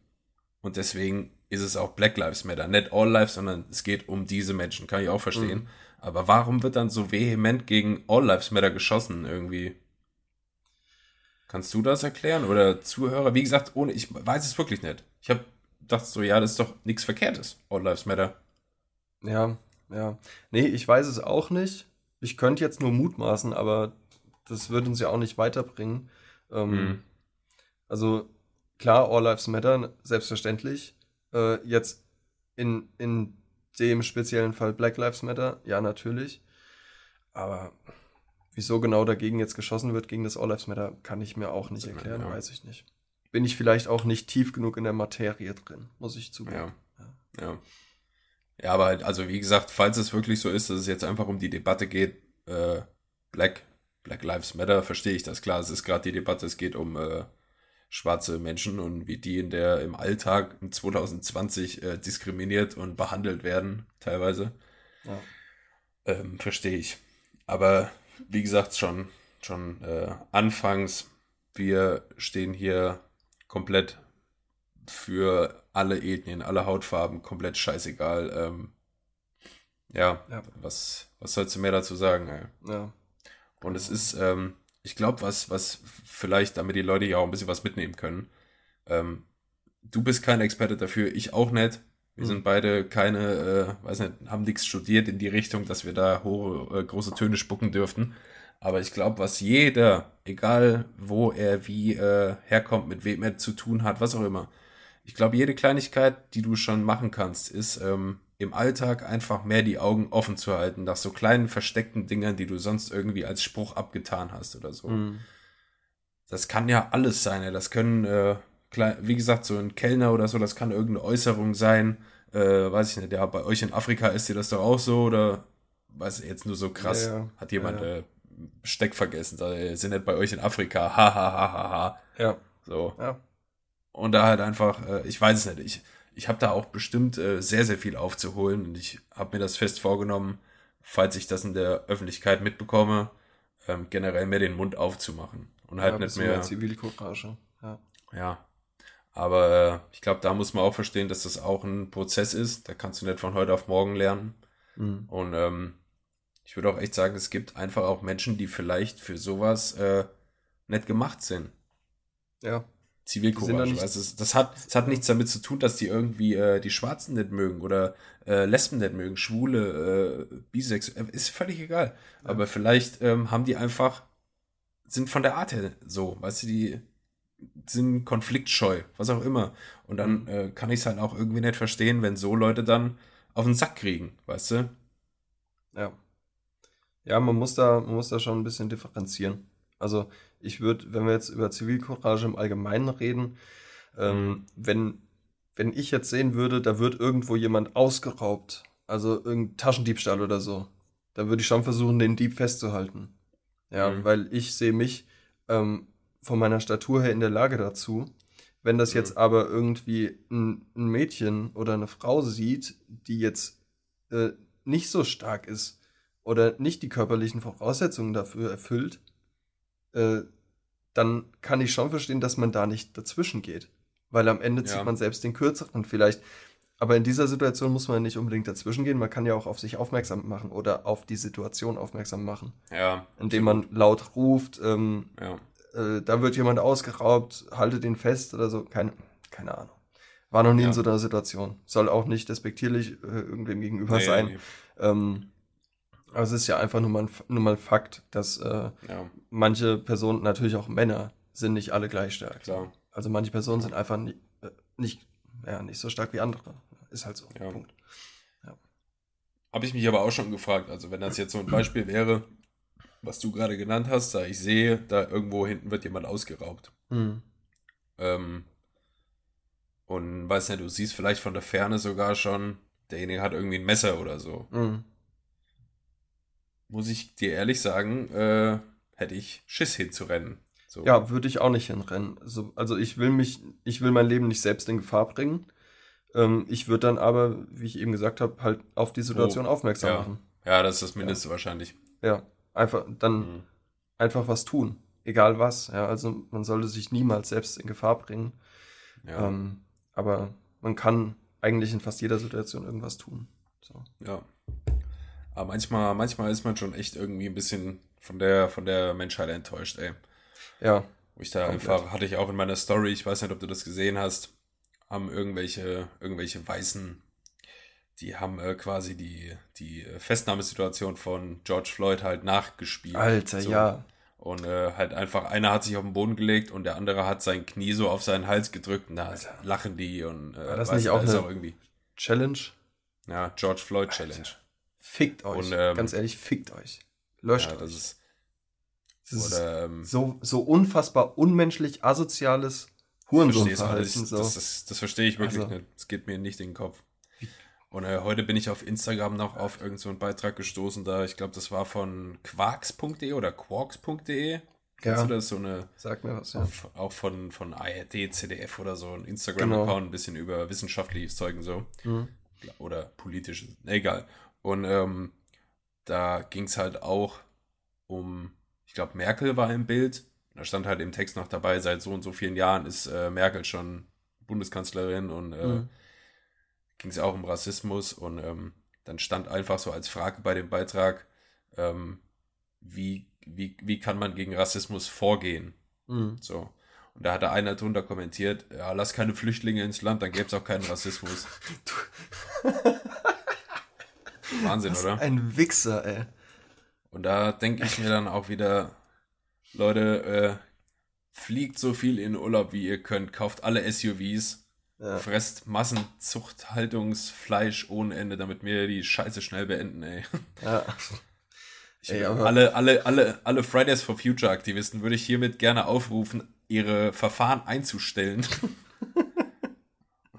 und deswegen ist es auch Black Lives Matter. Nicht All Lives, sondern es geht um diese Menschen. Kann ich auch verstehen. Mhm. Aber warum wird dann so vehement gegen All Lives Matter geschossen irgendwie? Kannst du das erklären? Oder Zuhörer? Wie gesagt, ohne, ich weiß es wirklich nicht. Ich habe gedacht so, ja, das ist doch nichts Verkehrtes. All Lives Matter. Ja, ja. Nee, ich weiß es auch nicht. Ich könnte jetzt nur mutmaßen, aber das würde uns ja auch nicht weiterbringen. Ähm, mhm. Also klar, All Lives Matter, selbstverständlich. Äh, jetzt in, in dem speziellen Fall Black Lives Matter, ja, natürlich. Aber wieso genau dagegen jetzt geschossen wird, gegen das All Lives Matter, kann ich mir auch nicht erklären, ja. weiß ich nicht. Bin ich vielleicht auch nicht tief genug in der Materie drin, muss ich zugeben. Ja. ja. ja. Aber halt, also wie gesagt, falls es wirklich so ist, dass es jetzt einfach um die Debatte geht, äh, Black Black Lives Matter verstehe ich das klar. Es ist gerade die Debatte, es geht um äh, schwarze Menschen und wie die in der im Alltag in 2020 äh, diskriminiert und behandelt werden, teilweise. Ja. Ähm, verstehe ich. Aber wie gesagt, schon, schon äh, anfangs, wir stehen hier komplett für alle Ethnien, alle Hautfarben, komplett scheißegal. Ähm, ja, ja, was, was sollst du mehr dazu sagen? Ey? Ja. Und es ist, ähm, ich glaube, was, was vielleicht, damit die Leute ja auch ein bisschen was mitnehmen können. Ähm, du bist kein Experte dafür, ich auch nicht. Wir mhm. sind beide keine, äh, weiß nicht, haben nichts studiert in die Richtung, dass wir da hohe, äh, große Töne spucken dürften. Aber ich glaube, was jeder, egal wo er wie äh, herkommt, mit wem er zu tun hat, was auch immer, ich glaube, jede Kleinigkeit, die du schon machen kannst, ist ähm, im Alltag einfach mehr die Augen offen zu halten, nach so kleinen versteckten Dingern, die du sonst irgendwie als Spruch abgetan hast oder so. Mhm. Das kann ja alles sein, ja. das können, äh, wie gesagt, so ein Kellner oder so, das kann irgendeine Äußerung sein, äh, weiß ich nicht, ja, bei euch in Afrika ist dir das doch auch so oder weiß jetzt nur so krass, ja, ja. hat jemand äh, Besteck vergessen, sind nicht bei euch in Afrika, ha, ha, ha, ha, ha. Ja. So. Ja. Und da halt einfach, äh, ich weiß es nicht, ich, ich habe da auch bestimmt äh, sehr, sehr viel aufzuholen und ich habe mir das fest vorgenommen, falls ich das in der Öffentlichkeit mitbekomme, ähm, generell mehr den Mund aufzumachen und halt ja, nicht mehr. Zivilcourage. Ja. Ja. Aber äh, ich glaube, da muss man auch verstehen, dass das auch ein Prozess ist. Da kannst du nicht von heute auf morgen lernen. Mhm. Und ähm, ich würde auch echt sagen, es gibt einfach auch Menschen, die vielleicht für sowas äh, nicht gemacht sind. Ja. Zivilcourage. Da also das, hat, das hat nichts damit zu tun, dass die irgendwie äh, die Schwarzen nicht mögen oder äh, Lesben nicht mögen, Schwule, äh, Bisexuell, ist völlig egal. Ja. Aber vielleicht ähm, haben die einfach, sind von der Art her so, weißt du, die sind konfliktscheu, was auch immer. Und dann mhm. äh, kann ich es halt auch irgendwie nicht verstehen, wenn so Leute dann auf den Sack kriegen, weißt du? Ja. Ja, man muss da, man muss da schon ein bisschen differenzieren. Also ich würde, wenn wir jetzt über Zivilcourage im Allgemeinen reden, ähm, wenn, wenn ich jetzt sehen würde, da wird irgendwo jemand ausgeraubt, also irgendein Taschendiebstahl oder so, dann würde ich schon versuchen, den Dieb festzuhalten. Ja, mhm. weil ich sehe mich ähm, von meiner Statur her in der Lage dazu. Wenn das jetzt mhm. aber irgendwie ein, ein, Mädchen oder eine Frau sieht, die jetzt äh, nicht so stark ist oder nicht die körperlichen Voraussetzungen dafür erfüllt, äh, dann kann ich schon verstehen, dass man da nicht dazwischen geht. Weil am Ende zieht ja. man selbst den kürzeren vielleicht. Aber in dieser Situation muss man nicht unbedingt dazwischen gehen. Man kann ja auch auf sich aufmerksam machen oder auf die Situation aufmerksam machen. Ja. Indem man laut ruft, ähm, ja. äh, da wird jemand ausgeraubt, haltet ihn fest oder so. Keine, keine Ahnung. War noch nie ja. in so einer Situation. Soll auch nicht despektierlich äh, irgendwem gegenüber nee, sein. Nee. Ähm, aber es ist ja einfach nur mal, nur mal Fakt, dass äh, ja. manche Personen, natürlich auch Männer, sind nicht alle gleich stark. Klar. Also manche Personen sind einfach nicht, äh, nicht, ja, nicht so stark wie andere. Ist halt so. Ja. Punkt. Ja. Habe ich mich aber auch schon gefragt, also wenn das jetzt so ein Beispiel wäre, was du gerade genannt hast, da ich sehe, da irgendwo hinten wird jemand ausgeraubt. Mhm. Ähm, und weiß nicht, du siehst vielleicht von der Ferne sogar schon, derjenige hat irgendwie ein Messer oder so. Mhm muss ich dir ehrlich sagen, äh, hätte ich Schiss hinzurennen. So. Ja, würde ich auch nicht hinrennen. Also, also ich will mich, ich will mein Leben nicht selbst in Gefahr bringen. Ähm, ich würde dann aber, wie ich eben gesagt habe, halt auf die Situation oh, aufmerksam ja. machen. Ja, das ist das Mindeste ja. wahrscheinlich. Ja, einfach dann mhm. einfach was tun. Egal was. Ja, also man sollte sich niemals selbst in Gefahr bringen. Ja. Ähm, aber man kann eigentlich in fast jeder Situation irgendwas tun. So. Ja. Aber manchmal, manchmal ist man schon echt irgendwie ein bisschen von der, von der Menschheit enttäuscht, ey. Ja. Wo ich da komplett. einfach, hatte ich auch in meiner Story, ich weiß nicht, ob du das gesehen hast, haben irgendwelche, irgendwelche Weißen, die haben äh, quasi die, die Festnahmesituation von George Floyd halt nachgespielt. Alter, so. ja. Und äh, halt einfach, einer hat sich auf den Boden gelegt und der andere hat sein Knie so auf seinen Hals gedrückt und da Alter. lachen die und äh, War das nicht auch, eine auch irgendwie. Challenge? Ja, George Floyd Alter. Challenge. Fickt euch. Und, ähm, Ganz ehrlich, fickt euch. Löscht ja, das euch. Ist, das oder, ähm, so, so unfassbar unmenschlich, asoziales Hurensohnverhalten. So. Das, das, das, verstehe ich wirklich also. nicht. Das geht mir nicht in den Kopf. Und äh, heute bin ich auf Instagram noch auf irgendeinen so Beitrag gestoßen, da ich glaube, das war von quarks.de oder quarks.de. Kennst ja. du das? So eine. Sag mir was, ja. Auf, auch von, von ARD, CDF oder so, ein Instagram-Account, genau. ein bisschen über wissenschaftliches Zeugen so. Mhm. Oder politisches, egal. Und ähm, da ging es halt auch um, ich glaube, Merkel war im Bild. Da stand halt im Text noch dabei, seit so und so vielen Jahren ist äh, Merkel schon Bundeskanzlerin und äh, mhm. ging es auch um Rassismus. Und ähm, dann stand einfach so als Frage bei dem Beitrag, ähm, wie, wie, wie kann man gegen Rassismus vorgehen? Mhm. So. Und da hat da einer drunter kommentiert, ja, lass keine Flüchtlinge ins Land, dann gäbe es auch keinen Rassismus. Wahnsinn, Was oder? Ein Wichser, ey. Und da denke ich mir dann auch wieder, Leute, äh, fliegt so viel in Urlaub, wie ihr könnt, kauft alle SUVs, ja. fresst Massenzuchthaltungsfleisch ohne Ende, damit wir die Scheiße schnell beenden, ey. Ja. Ey, alle, alle, alle, alle Fridays for Future Aktivisten würde ich hiermit gerne aufrufen, ihre Verfahren einzustellen.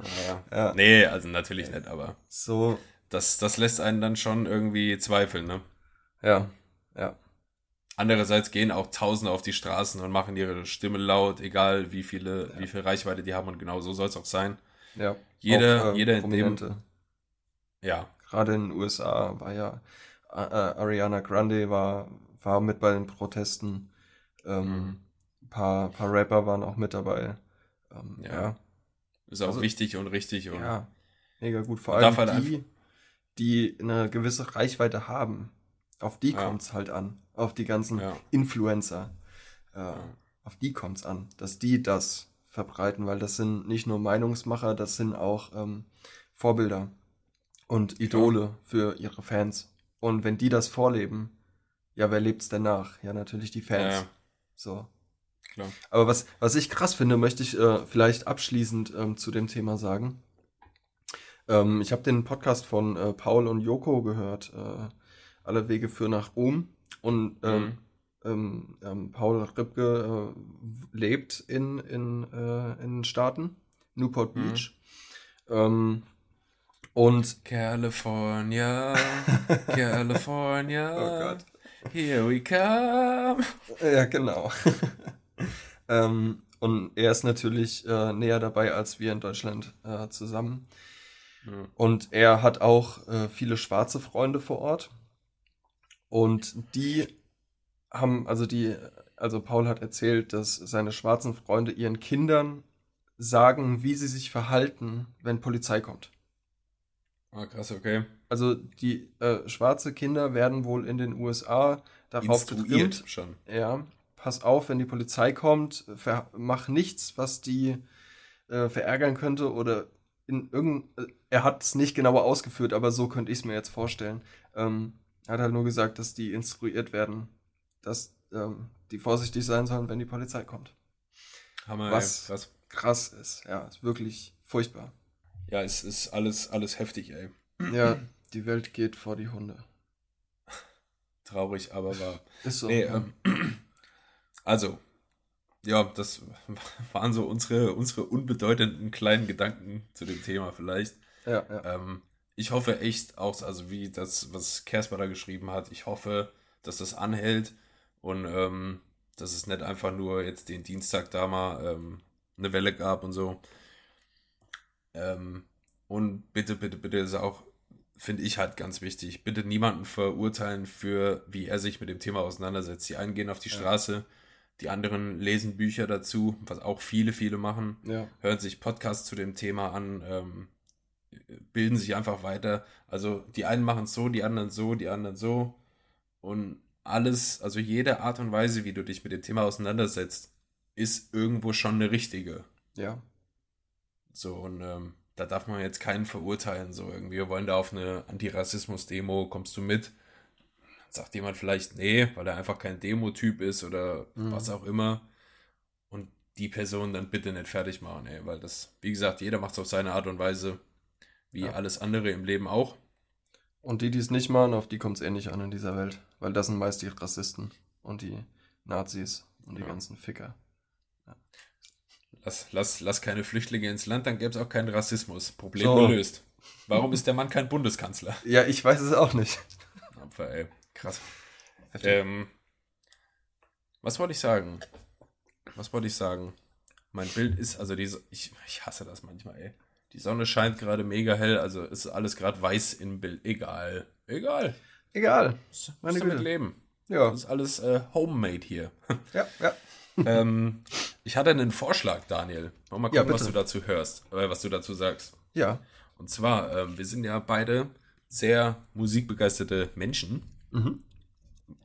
ja. Nee, also natürlich nicht, aber. So, das, das lässt einen dann schon irgendwie zweifeln, ne? Ja, ja. Andererseits gehen auch Tausende auf die Straßen und machen ihre Stimme laut, egal wie viele, ja. wie viel Reichweite die haben und genau so soll es auch sein. Ja. Jeder, auch, äh, jeder in dem, ja. Gerade in den USA war ja äh, Ariana Grande war, war mit bei den Protesten. Ähm, mhm. Ein paar, paar Rapper waren auch mit dabei. Ähm, ja. ja. Ist auch also, wichtig und richtig. Und ja, mega gut. Vor allem halt die, die eine gewisse Reichweite haben. Auf die ja. kommt es halt an. Auf die ganzen ja. Influencer. Äh, ja. Auf die kommt es an, dass die das verbreiten, weil das sind nicht nur Meinungsmacher, das sind auch ähm, Vorbilder und Idole für ihre Fans. Und wenn die das vorleben, ja, wer lebt's denn nach? Ja, natürlich die Fans. So. Klar. Aber was, was ich krass finde, möchte ich äh, vielleicht abschließend ähm, zu dem Thema sagen. Ähm, ich habe den Podcast von äh, Paul und Joko gehört. Äh, alle Wege führen nach Rom. Und ähm, mhm. Ähm, ähm, Paul Ripke äh, lebt in, in, äh, in den Staaten, Newport mhm. Beach. Mhm. und California, California. oh Gott. Here we come. Ja, genau. ähm, und er ist natürlich äh, näher dabei als wir in Deutschland äh, zusammen. Mhm. Und er hat auch äh, viele schwarze Freunde vor Ort. Und die haben, also die, also Paul hat erzählt, dass seine schwarzen Freunde ihren Kindern sagen, wie sie sich verhalten, wenn Polizei kommt. Ah, krass, okay. Also die äh, schwarze Kinder werden wohl in den USA darauf getrimmt. schon. Ja, pass auf, wenn die Polizei kommt, mach nichts, was die äh, verärgern könnte oder in irgendein, äh, er hat es nicht genauer ausgeführt, aber so könnte ich es mir jetzt vorstellen. Ähm, er hat halt nur gesagt, dass die instruiert werden, dass ähm, die vorsichtig sein sollen, wenn die Polizei kommt. Hammer, was ey, krass ist. Ja, ist wirklich furchtbar. Ja, es ist alles, alles heftig, ey. Ja, die Welt geht vor die Hunde. Traurig, aber wahr. Ist so. Nee, ähm, also, ja, das waren so unsere, unsere unbedeutenden kleinen Gedanken zu dem Thema vielleicht. Ja, ja. Ähm, ich hoffe echt auch, also wie das, was Kersper da geschrieben hat, ich hoffe, dass das anhält und ähm, dass es nicht einfach nur jetzt den Dienstag da mal ähm, eine Welle gab und so. Ähm, und bitte, bitte, bitte ist auch, finde ich halt ganz wichtig, bitte niemanden verurteilen für, wie er sich mit dem Thema auseinandersetzt. Die einen gehen auf die ja. Straße, die anderen lesen Bücher dazu, was auch viele, viele machen, ja. hören sich Podcasts zu dem Thema an, ähm, bilden sich einfach weiter. Also die einen machen es so, die anderen so, die anderen so. Und alles, also jede Art und Weise, wie du dich mit dem Thema auseinandersetzt, ist irgendwo schon eine richtige. Ja. So, und ähm, da darf man jetzt keinen verurteilen. So, irgendwie, wir wollen da auf eine Antirassismus-Demo, kommst du mit? Sagt jemand vielleicht, nee, weil er einfach kein Demo-Typ ist oder mhm. was auch immer. Und die Person dann bitte nicht fertig machen, ey, weil das, wie gesagt, jeder macht es auf seine Art und Weise. Wie ja. alles andere im Leben auch. Und die, die es nicht machen, auf die kommt es eh nicht an in dieser Welt. Weil das sind meist die Rassisten und die Nazis und die ja. ganzen Ficker. Ja. Lass, lass, lass keine Flüchtlinge ins Land, dann gäbe es auch keinen Rassismus. Problem so. gelöst. Warum ist der Mann kein Bundeskanzler? Ja, ich weiß es auch nicht. Aber, ey, krass. Ähm, was wollte ich sagen? Was wollte ich sagen? Mein Bild ist, also diese, ich, ich hasse das manchmal, ey. Die Sonne scheint gerade mega hell, also ist alles gerade weiß im Bild. Egal. Egal. Egal. Meine damit leben. Ja. Das ist alles äh, homemade hier. Ja, ja. ähm, ich hatte einen Vorschlag, Daniel. Mal gucken, ja, was du dazu hörst, äh, was du dazu sagst. Ja. Und zwar, äh, wir sind ja beide sehr musikbegeisterte Menschen. Mhm.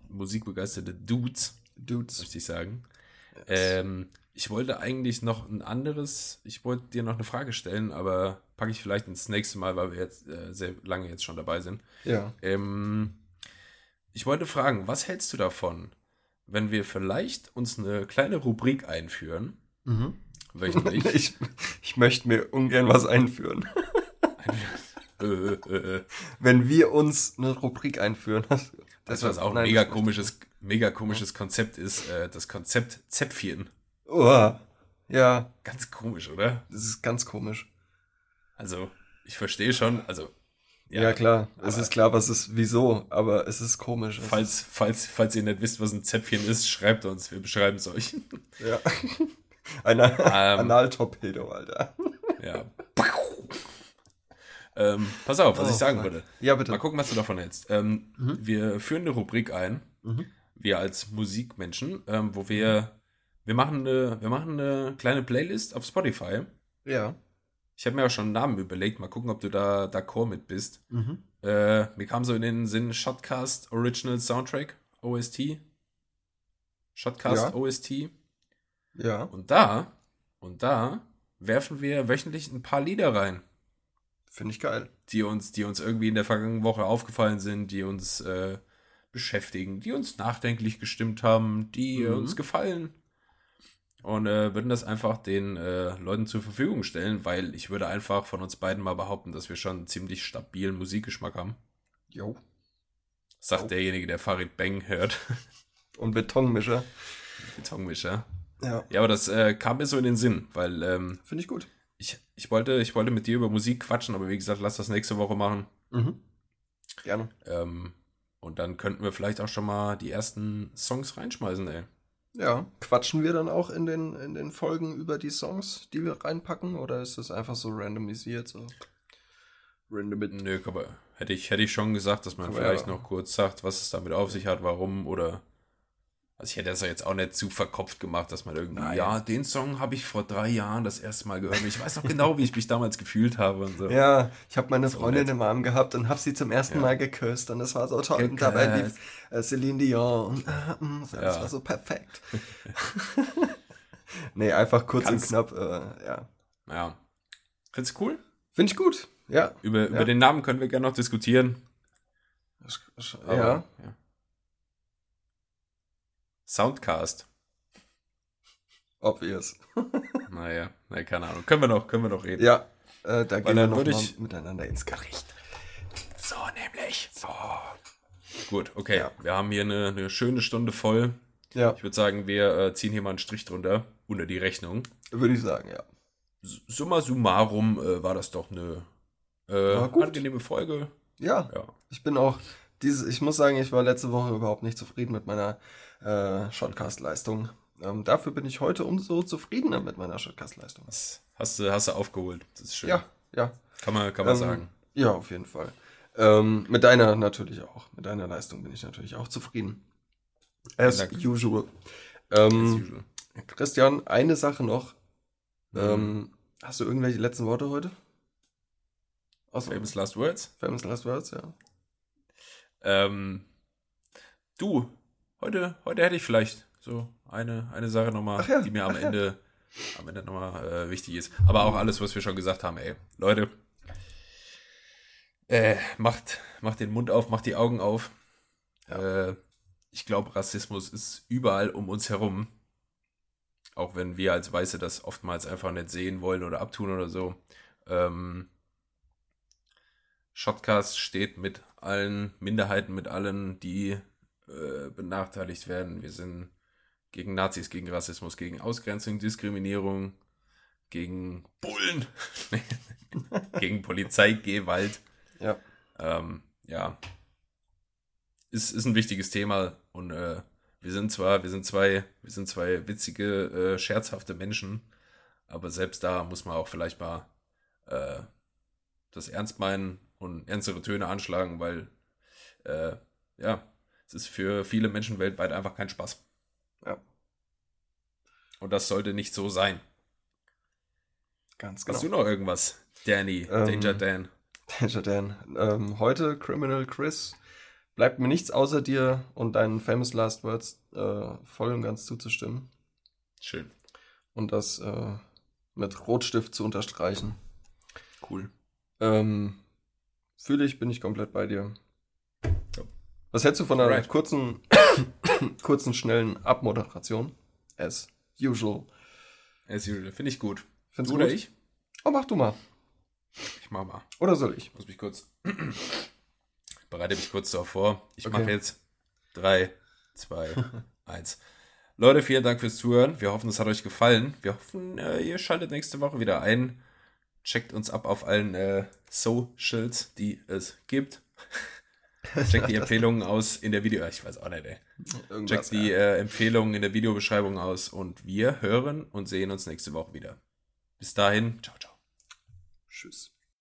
Musikbegeisterte Dudes. Dudes. Möchte ich sagen. Yes. Ähm, ich wollte eigentlich noch ein anderes, ich wollte dir noch eine Frage stellen, aber packe ich vielleicht ins nächste Mal, weil wir jetzt äh, sehr lange jetzt schon dabei sind. Ja. Ähm, ich wollte fragen, was hältst du davon, wenn wir vielleicht uns eine kleine Rubrik einführen? Mhm. Wöchentlich. ich, ich möchte mir ungern was einführen. äh. Wenn wir uns eine Rubrik einführen. Das, das was auch ein mega komisches, mega komisches Konzept ist, äh, das Konzept Zäpfchen. Oh, ja. Ganz komisch, oder? Das ist ganz komisch. Also, ich verstehe schon, also, Ja, ja klar. Es ist klar, was ist, wieso, aber es ist komisch. Es falls, ist falls, falls ihr nicht wisst, was ein Zäpfchen ist, schreibt uns, wir beschreiben es euch. Ja. Ein ähm, Analtorpedo, Alter. Ja. ähm, pass auf, was oh, ich sagen würde. Ja, bitte. Mal gucken, was du davon hältst. Ähm, mhm. Wir führen eine Rubrik ein, mhm. wir als Musikmenschen, ähm, wo wir, wir machen, eine, wir machen eine kleine Playlist auf Spotify. Ja. Ich habe mir auch schon einen Namen überlegt. Mal gucken, ob du da d'accord mit bist. Mhm. Äh, mir kam so in den Sinn Shotcast Original Soundtrack, OST. Shotcast ja. OST. Ja. Und da, und da werfen wir wöchentlich ein paar Lieder rein. Finde ich geil. Die uns, die uns irgendwie in der vergangenen Woche aufgefallen sind, die uns äh, beschäftigen, die uns nachdenklich gestimmt haben, die mhm. uns gefallen und äh, würden das einfach den äh, Leuten zur Verfügung stellen, weil ich würde einfach von uns beiden mal behaupten, dass wir schon einen ziemlich stabilen Musikgeschmack haben. Jo. Sagt jo. derjenige, der Farid Bang hört. Und Betonmischer. Betonmischer. Ja. Ja, aber das äh, kam mir so in den Sinn, weil. Ähm, Finde ich gut. Ich, ich, wollte, ich wollte mit dir über Musik quatschen, aber wie gesagt, lass das nächste Woche machen. Mhm. Gerne. Ähm, und dann könnten wir vielleicht auch schon mal die ersten Songs reinschmeißen, ey. Ja, quatschen wir dann auch in den, in den Folgen über die Songs, die wir reinpacken, oder ist das einfach so randomisiert? So? Random Nö, aber hätte ich, hätte ich schon gesagt, dass man aber vielleicht ja. noch kurz sagt, was es damit auf sich hat, warum oder also ich hätte das ja jetzt auch nicht zu verkopft gemacht, dass man irgendwie, Nein. ja, den Song habe ich vor drei Jahren das erste Mal gehört. Ich weiß noch genau, wie ich mich damals gefühlt habe und so. Ja, ich habe meine Freundin im Arm gehabt und habe sie zum ersten ja. Mal geküsst und das war so toll. Und dabei lief äh, Celine Dion und äh, mm, das ja. war so perfekt. nee, einfach kurz Kannst, und knapp, äh, ja. Ja. Findest du cool? Finde ich gut, ja. Über, ja. über den Namen können wir gerne noch diskutieren. Aber, ja. Soundcast. Obvious. naja, naja, keine Ahnung. Können wir noch, können wir noch reden. Ja, äh, da gehen wir noch ich... miteinander ins Gericht. So nämlich. So. Gut, okay. Ja. Wir haben hier eine, eine, schöne Stunde voll. Ja. Ich würde sagen, wir äh, ziehen hier mal einen Strich drunter, unter die Rechnung. Würde ich sagen, ja. Summa summarum äh, war das doch eine äh, angenehme Folge. Ja. ja. Ich bin auch, dieses, ich muss sagen, ich war letzte Woche überhaupt nicht zufrieden mit meiner äh, Shotcast-Leistung. Ähm, dafür bin ich heute umso zufriedener mit meiner Shotcast-Leistung. Hast du, hast du aufgeholt. Das ist schön. Ja, ja. Kann man, kann man ähm, sagen. Ja, auf jeden Fall. Ähm, mit deiner natürlich auch. Mit deiner Leistung bin ich natürlich auch zufrieden. As usual. Ähm, As usual. Christian, eine Sache noch. Mhm. Ähm, hast du irgendwelche letzten Worte heute? Außer Famous Last Words? Famous Last Words, ja. Ähm, du, heute, heute hätte ich vielleicht so eine, eine Sache nochmal, ja, die mir am Ende, ja. am Ende nochmal äh, wichtig ist. Aber auch alles, was wir schon gesagt haben, ey. Leute, äh, macht, macht den Mund auf, macht die Augen auf. Ja. Äh, ich glaube, Rassismus ist überall um uns herum. Auch wenn wir als Weiße das oftmals einfach nicht sehen wollen oder abtun oder so. Ähm, Shotcast steht mit allen Minderheiten, mit allen, die äh, benachteiligt werden. Wir sind gegen Nazis, gegen Rassismus, gegen Ausgrenzung, Diskriminierung, gegen Bullen, gegen Polizeigewalt. Ja. Ähm, ja. Ist, ist ein wichtiges Thema und äh, wir sind zwar, wir sind zwei, wir sind zwei witzige, äh, scherzhafte Menschen, aber selbst da muss man auch vielleicht mal äh, das ernst meinen und ernstere Töne anschlagen, weil äh, ja, es ist für viele Menschen weltweit einfach kein Spaß. Ja. Und das sollte nicht so sein. Ganz genau. Hast du noch irgendwas, Danny, ähm, Danger Dan? Danger Dan. Ähm, heute Criminal Chris. Bleibt mir nichts außer dir und deinen Famous Last Words äh, voll und ganz zuzustimmen. Schön. Und das äh, mit Rotstift zu unterstreichen. Cool. Ähm, Fühle ich, bin ich komplett bei dir. Was hältst du von einer right. kurzen, kurzen, schnellen Abmoderation? As usual. As usual. Finde ich gut. Findest du oder gut? ich? Oh, mach du mal. Ich mach mal. Oder soll ich? Muss mich kurz. bereite mich kurz darauf vor. Ich okay. mache jetzt 3, 2, 1. Leute, vielen Dank fürs Zuhören. Wir hoffen, es hat euch gefallen. Wir hoffen, äh, ihr schaltet nächste Woche wieder ein. Checkt uns ab auf allen äh, Socials, die es gibt. Checkt die Empfehlungen aus in der Video. Ich weiß auch nicht, ey. Irgendwas, Checkt die äh, Empfehlungen in der Videobeschreibung aus und wir hören und sehen uns nächste Woche wieder. Bis dahin, ciao, ciao. Tschüss.